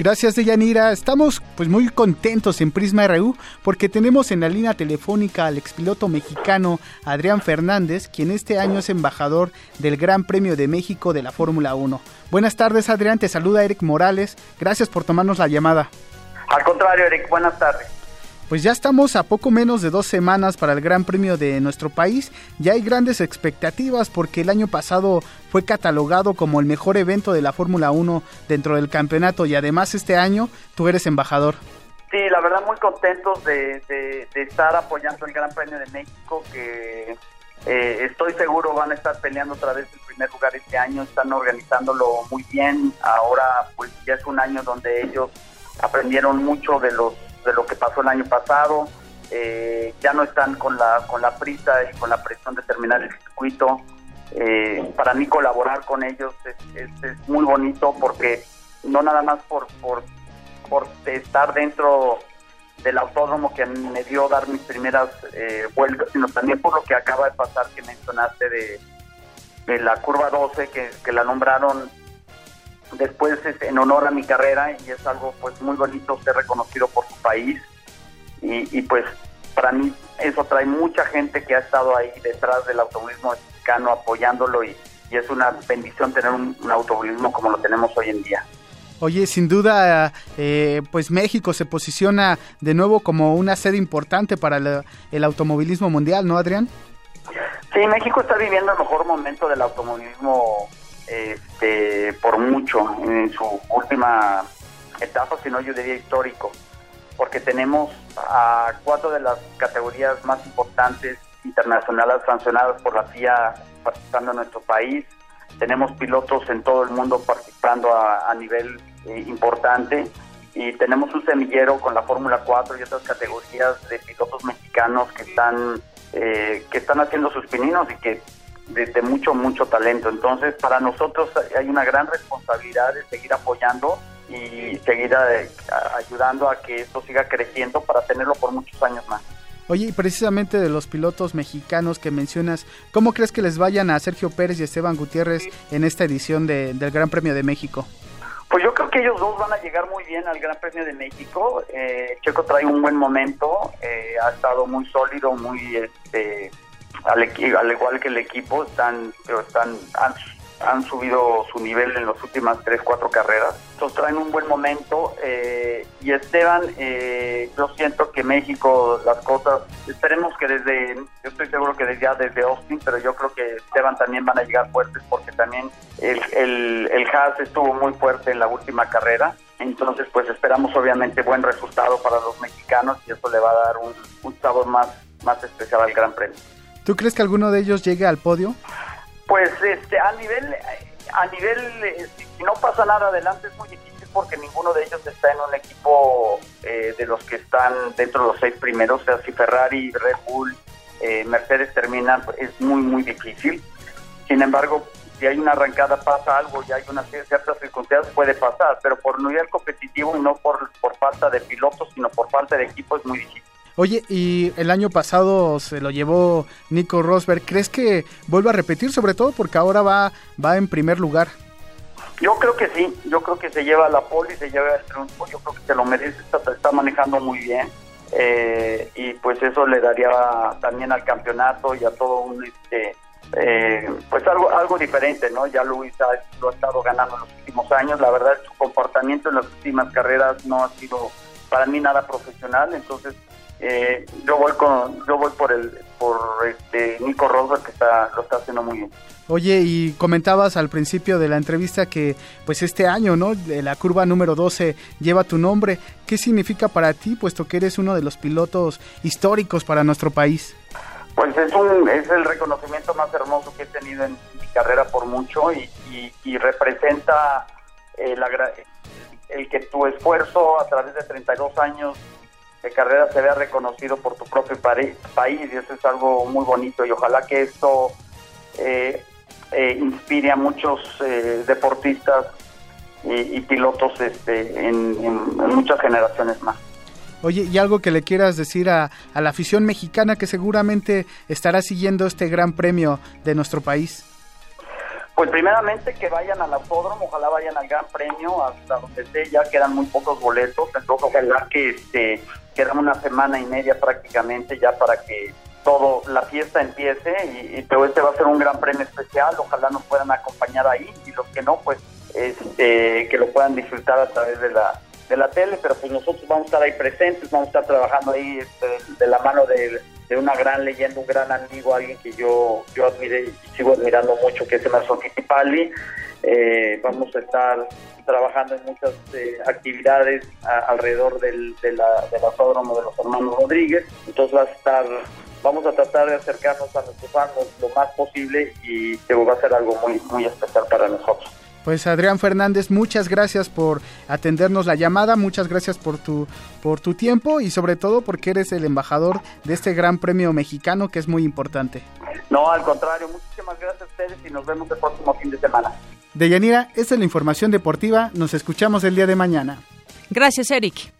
Gracias, Deyanira. Estamos pues muy contentos en Prisma RU porque tenemos en la línea telefónica al expiloto mexicano Adrián Fernández, quien este año es embajador del Gran Premio de México de la Fórmula 1. Buenas tardes, Adrián. Te saluda Eric Morales. Gracias por tomarnos la llamada. Al contrario, Eric. Buenas tardes. Pues ya estamos a poco menos de dos semanas para el Gran Premio de nuestro país. Ya hay grandes expectativas porque el año pasado fue catalogado como el mejor evento de la Fórmula 1 dentro del campeonato y además este año tú eres embajador. Sí, la verdad muy contentos de, estar apoyando el Gran Premio de México que eh, estoy seguro van a estar peleando otra vez el primer lugar este año, están organizándolo muy bien. Ahora pues ya es un año donde ellos aprendieron mucho de los de lo que pasó el año pasado. Eh, ya no están con la, con la prisa y con la presión de terminar el circuito. Eh, para mí colaborar con ellos es, es, muy bonito porque no nada más por, por, por estar dentro del autódromo que me dio dar mis primeras eh, vueltas, sino también por lo que acaba de pasar que mencionaste de, de la curva 12, que, que la nombraron después es en honor a mi carrera y es algo pues muy bonito ser reconocido por tu país y, pues para mí eso trae mucha gente que ha estado ahí detrás del automovilismo mexicano apoyándolo y, es una bendición tener un, automovilismo como lo tenemos hoy en día. Oye, sin duda, eh, pues México se posiciona de nuevo como una sede importante para el automovilismo mundial, ¿no, Adrián? Sí, México está viviendo el mejor momento del automovilismo este, por mucho en su última etapa, si no yo diría histórico, porque tenemos a cuatro de las categorías más importantes internacionales sancionadas por la FIA participando en nuestro país, tenemos pilotos en todo el mundo participando a, nivel eh, importante. Y tenemos un semillero con la Fórmula 4 y otras categorías de pilotos mexicanos que están eh, que están haciendo sus pininos y que de, mucho, mucho talento. Entonces, para nosotros hay una gran responsabilidad de seguir apoyando y seguir eh, ayudando a que esto siga creciendo para tenerlo por muchos años más. Oye, y precisamente de los pilotos mexicanos que mencionas, ¿cómo crees que les vayan a Sergio Pérez y Esteban Gutiérrez en esta edición del Gran Premio de México? Pues yo creo que ellos dos van a llegar muy bien al Gran Premio de México. Eh, Checo trae un buen momento, eh, ha estado muy sólido, muy este, al, al igual que el equipo, están, pero están, han, subido su nivel en las últimas 3, 4 carreras. Entonces traen un buen momento. Eh, y Esteban, eh, yo siento que México, las cosas, esperemos que desde, yo estoy seguro que desde ya desde Austin, pero yo creo que Esteban también van a llegar fuertes porque también el, el, el Haas estuvo muy fuerte en la última carrera. Entonces, pues esperamos obviamente buen resultado para los mexicanos y eso le va a dar un, un sabor más, más especial al Gran Premio. ¿Tú crees que alguno de ellos llegue al podio? Pues este, a nivel, a nivel, eh, si no pasa nada adelante es muy difícil porque ninguno de ellos está en un equipo eh, de los que están dentro de los seis primeros. O sea, si Ferrari, Red Bull, eh, Mercedes terminan, es muy, muy difícil. Sin embargo, si hay una arrancada, pasa algo y hay una ciertas circunstancias, puede pasar, pero por nivel competitivo y no por, por falta de pilotos, sino por falta de equipo es muy difícil. Oye, y el año pasado se lo llevó Nico Rosberg. ¿Crees que vuelva a repetir, sobre todo porque ahora va, va en primer lugar? Yo creo que sí, yo creo que se lleva la poli, se lleva el triunfo, yo creo que se lo merece, está, está manejando muy bien. Eh, y pues eso le daría también al campeonato y a todo un este eh, pues algo algo diferente no ya Luis lo ha estado ganando en los últimos años la verdad su comportamiento en las últimas carreras no ha sido para mí nada profesional entonces eh, yo voy con yo voy por el por este Nico Rosberg que está lo está haciendo muy bien. Oye, y comentabas al principio de la entrevista que pues este año, ¿no? La curva número 12 lleva tu nombre. ¿Qué significa para ti, puesto que eres uno de los pilotos históricos para nuestro país? Pues es, un, es el reconocimiento más hermoso que he tenido en mi carrera por mucho y, y, representa eh, el que tu esfuerzo a través de 32 años de carrera se vea reconocido por tu propio país y eso es algo muy bonito y ojalá que esto eh, eh, inspire a muchos eh, deportistas y, pilotos este, en, muchas generaciones más. Oye, ¿y algo que le quieras decir a, a la afición mexicana que seguramente estará siguiendo este gran premio de nuestro país? Pues primeramente que vayan al autódromo, ojalá vayan al Gran Premio, hasta donde esté, ya quedan muy pocos boletos, entonces ojalá que este, quedan una semana y media prácticamente ya para que todo la fiesta empiece y, pero este va a ser un gran premio especial, ojalá nos puedan acompañar ahí y los que no, pues este, que lo puedan disfrutar a través de la de la tele, pero pues nosotros vamos a estar ahí presentes, vamos a estar trabajando ahí este, de la mano de, una gran leyenda, un gran amigo, alguien que yo yo admiré y sigo admirando mucho, que es Emerson Fittipaldi. Eh, vamos a estar trabajando en muchas eh, actividades alrededor del, de la, del autódromo de los hermanos Rodríguez, entonces va a estar vamos a tratar de acercarnos a nuestros fans lo más posible y que va a ser algo muy, muy especial para nosotros. Pues Adrián Fernández, muchas gracias por atendernos la llamada, muchas gracias por tu, por tu tiempo y sobre todo porque eres el embajador de este gran premio mexicano que es muy importante. No, al contrario, muchísimas gracias a ustedes y nos vemos el próximo fin de semana. Deyanira, esta es la información deportiva, nos escuchamos el día de mañana. Gracias, Eric.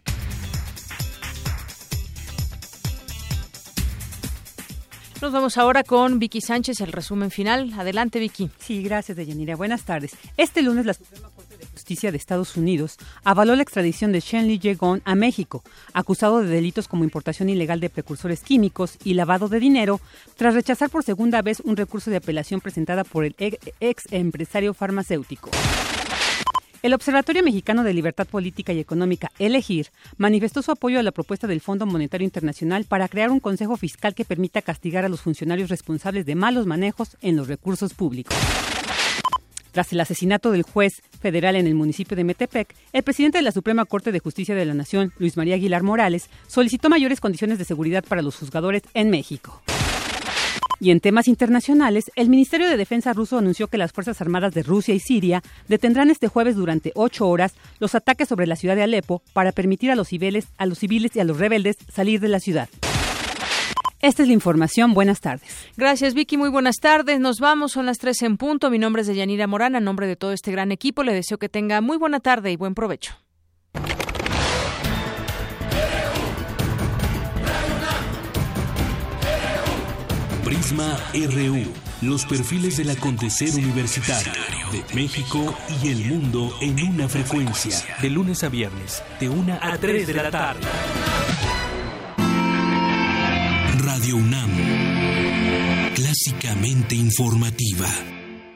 Nos vamos ahora con Vicky Sánchez, el resumen final. Adelante, Vicky. Sí, gracias, Deyanira. Buenas tardes. Este lunes la Suprema Justicia de Estados Unidos avaló la extradición de Shen Li Yegon a México, acusado de delitos como importación ilegal de precursores químicos y lavado de dinero, tras rechazar por segunda vez un recurso de apelación presentada por el ex empresario farmacéutico. El Observatorio Mexicano de Libertad Política y Económica, Elegir, manifestó su apoyo a la propuesta del Fondo Monetario Internacional para crear un consejo fiscal que permita castigar a los funcionarios responsables de malos manejos en los recursos públicos. Tras el asesinato del juez federal en el municipio de Metepec, el presidente de la Suprema Corte de Justicia de la Nación, Luis María Aguilar Morales, solicitó mayores condiciones de seguridad para los juzgadores en México. Y en temas internacionales, el Ministerio de Defensa ruso anunció que las Fuerzas Armadas de Rusia y Siria detendrán este jueves durante ocho horas los ataques sobre la ciudad de Alepo para permitir a los civiles, a los civiles y a los rebeldes salir de la ciudad. Esta es la información. Buenas tardes. Gracias, Vicky. Muy buenas tardes. Nos vamos. Son las tres en punto. Mi nombre es Deyanira Morán. En nombre de todo este gran equipo, le deseo que tenga muy buena tarde y buen provecho. Prisma RU, los perfiles del acontecer universitario de México y el mundo en una frecuencia. De lunes a viernes, de una a 3 de la tarde. Radio UNAM, clásicamente informativa.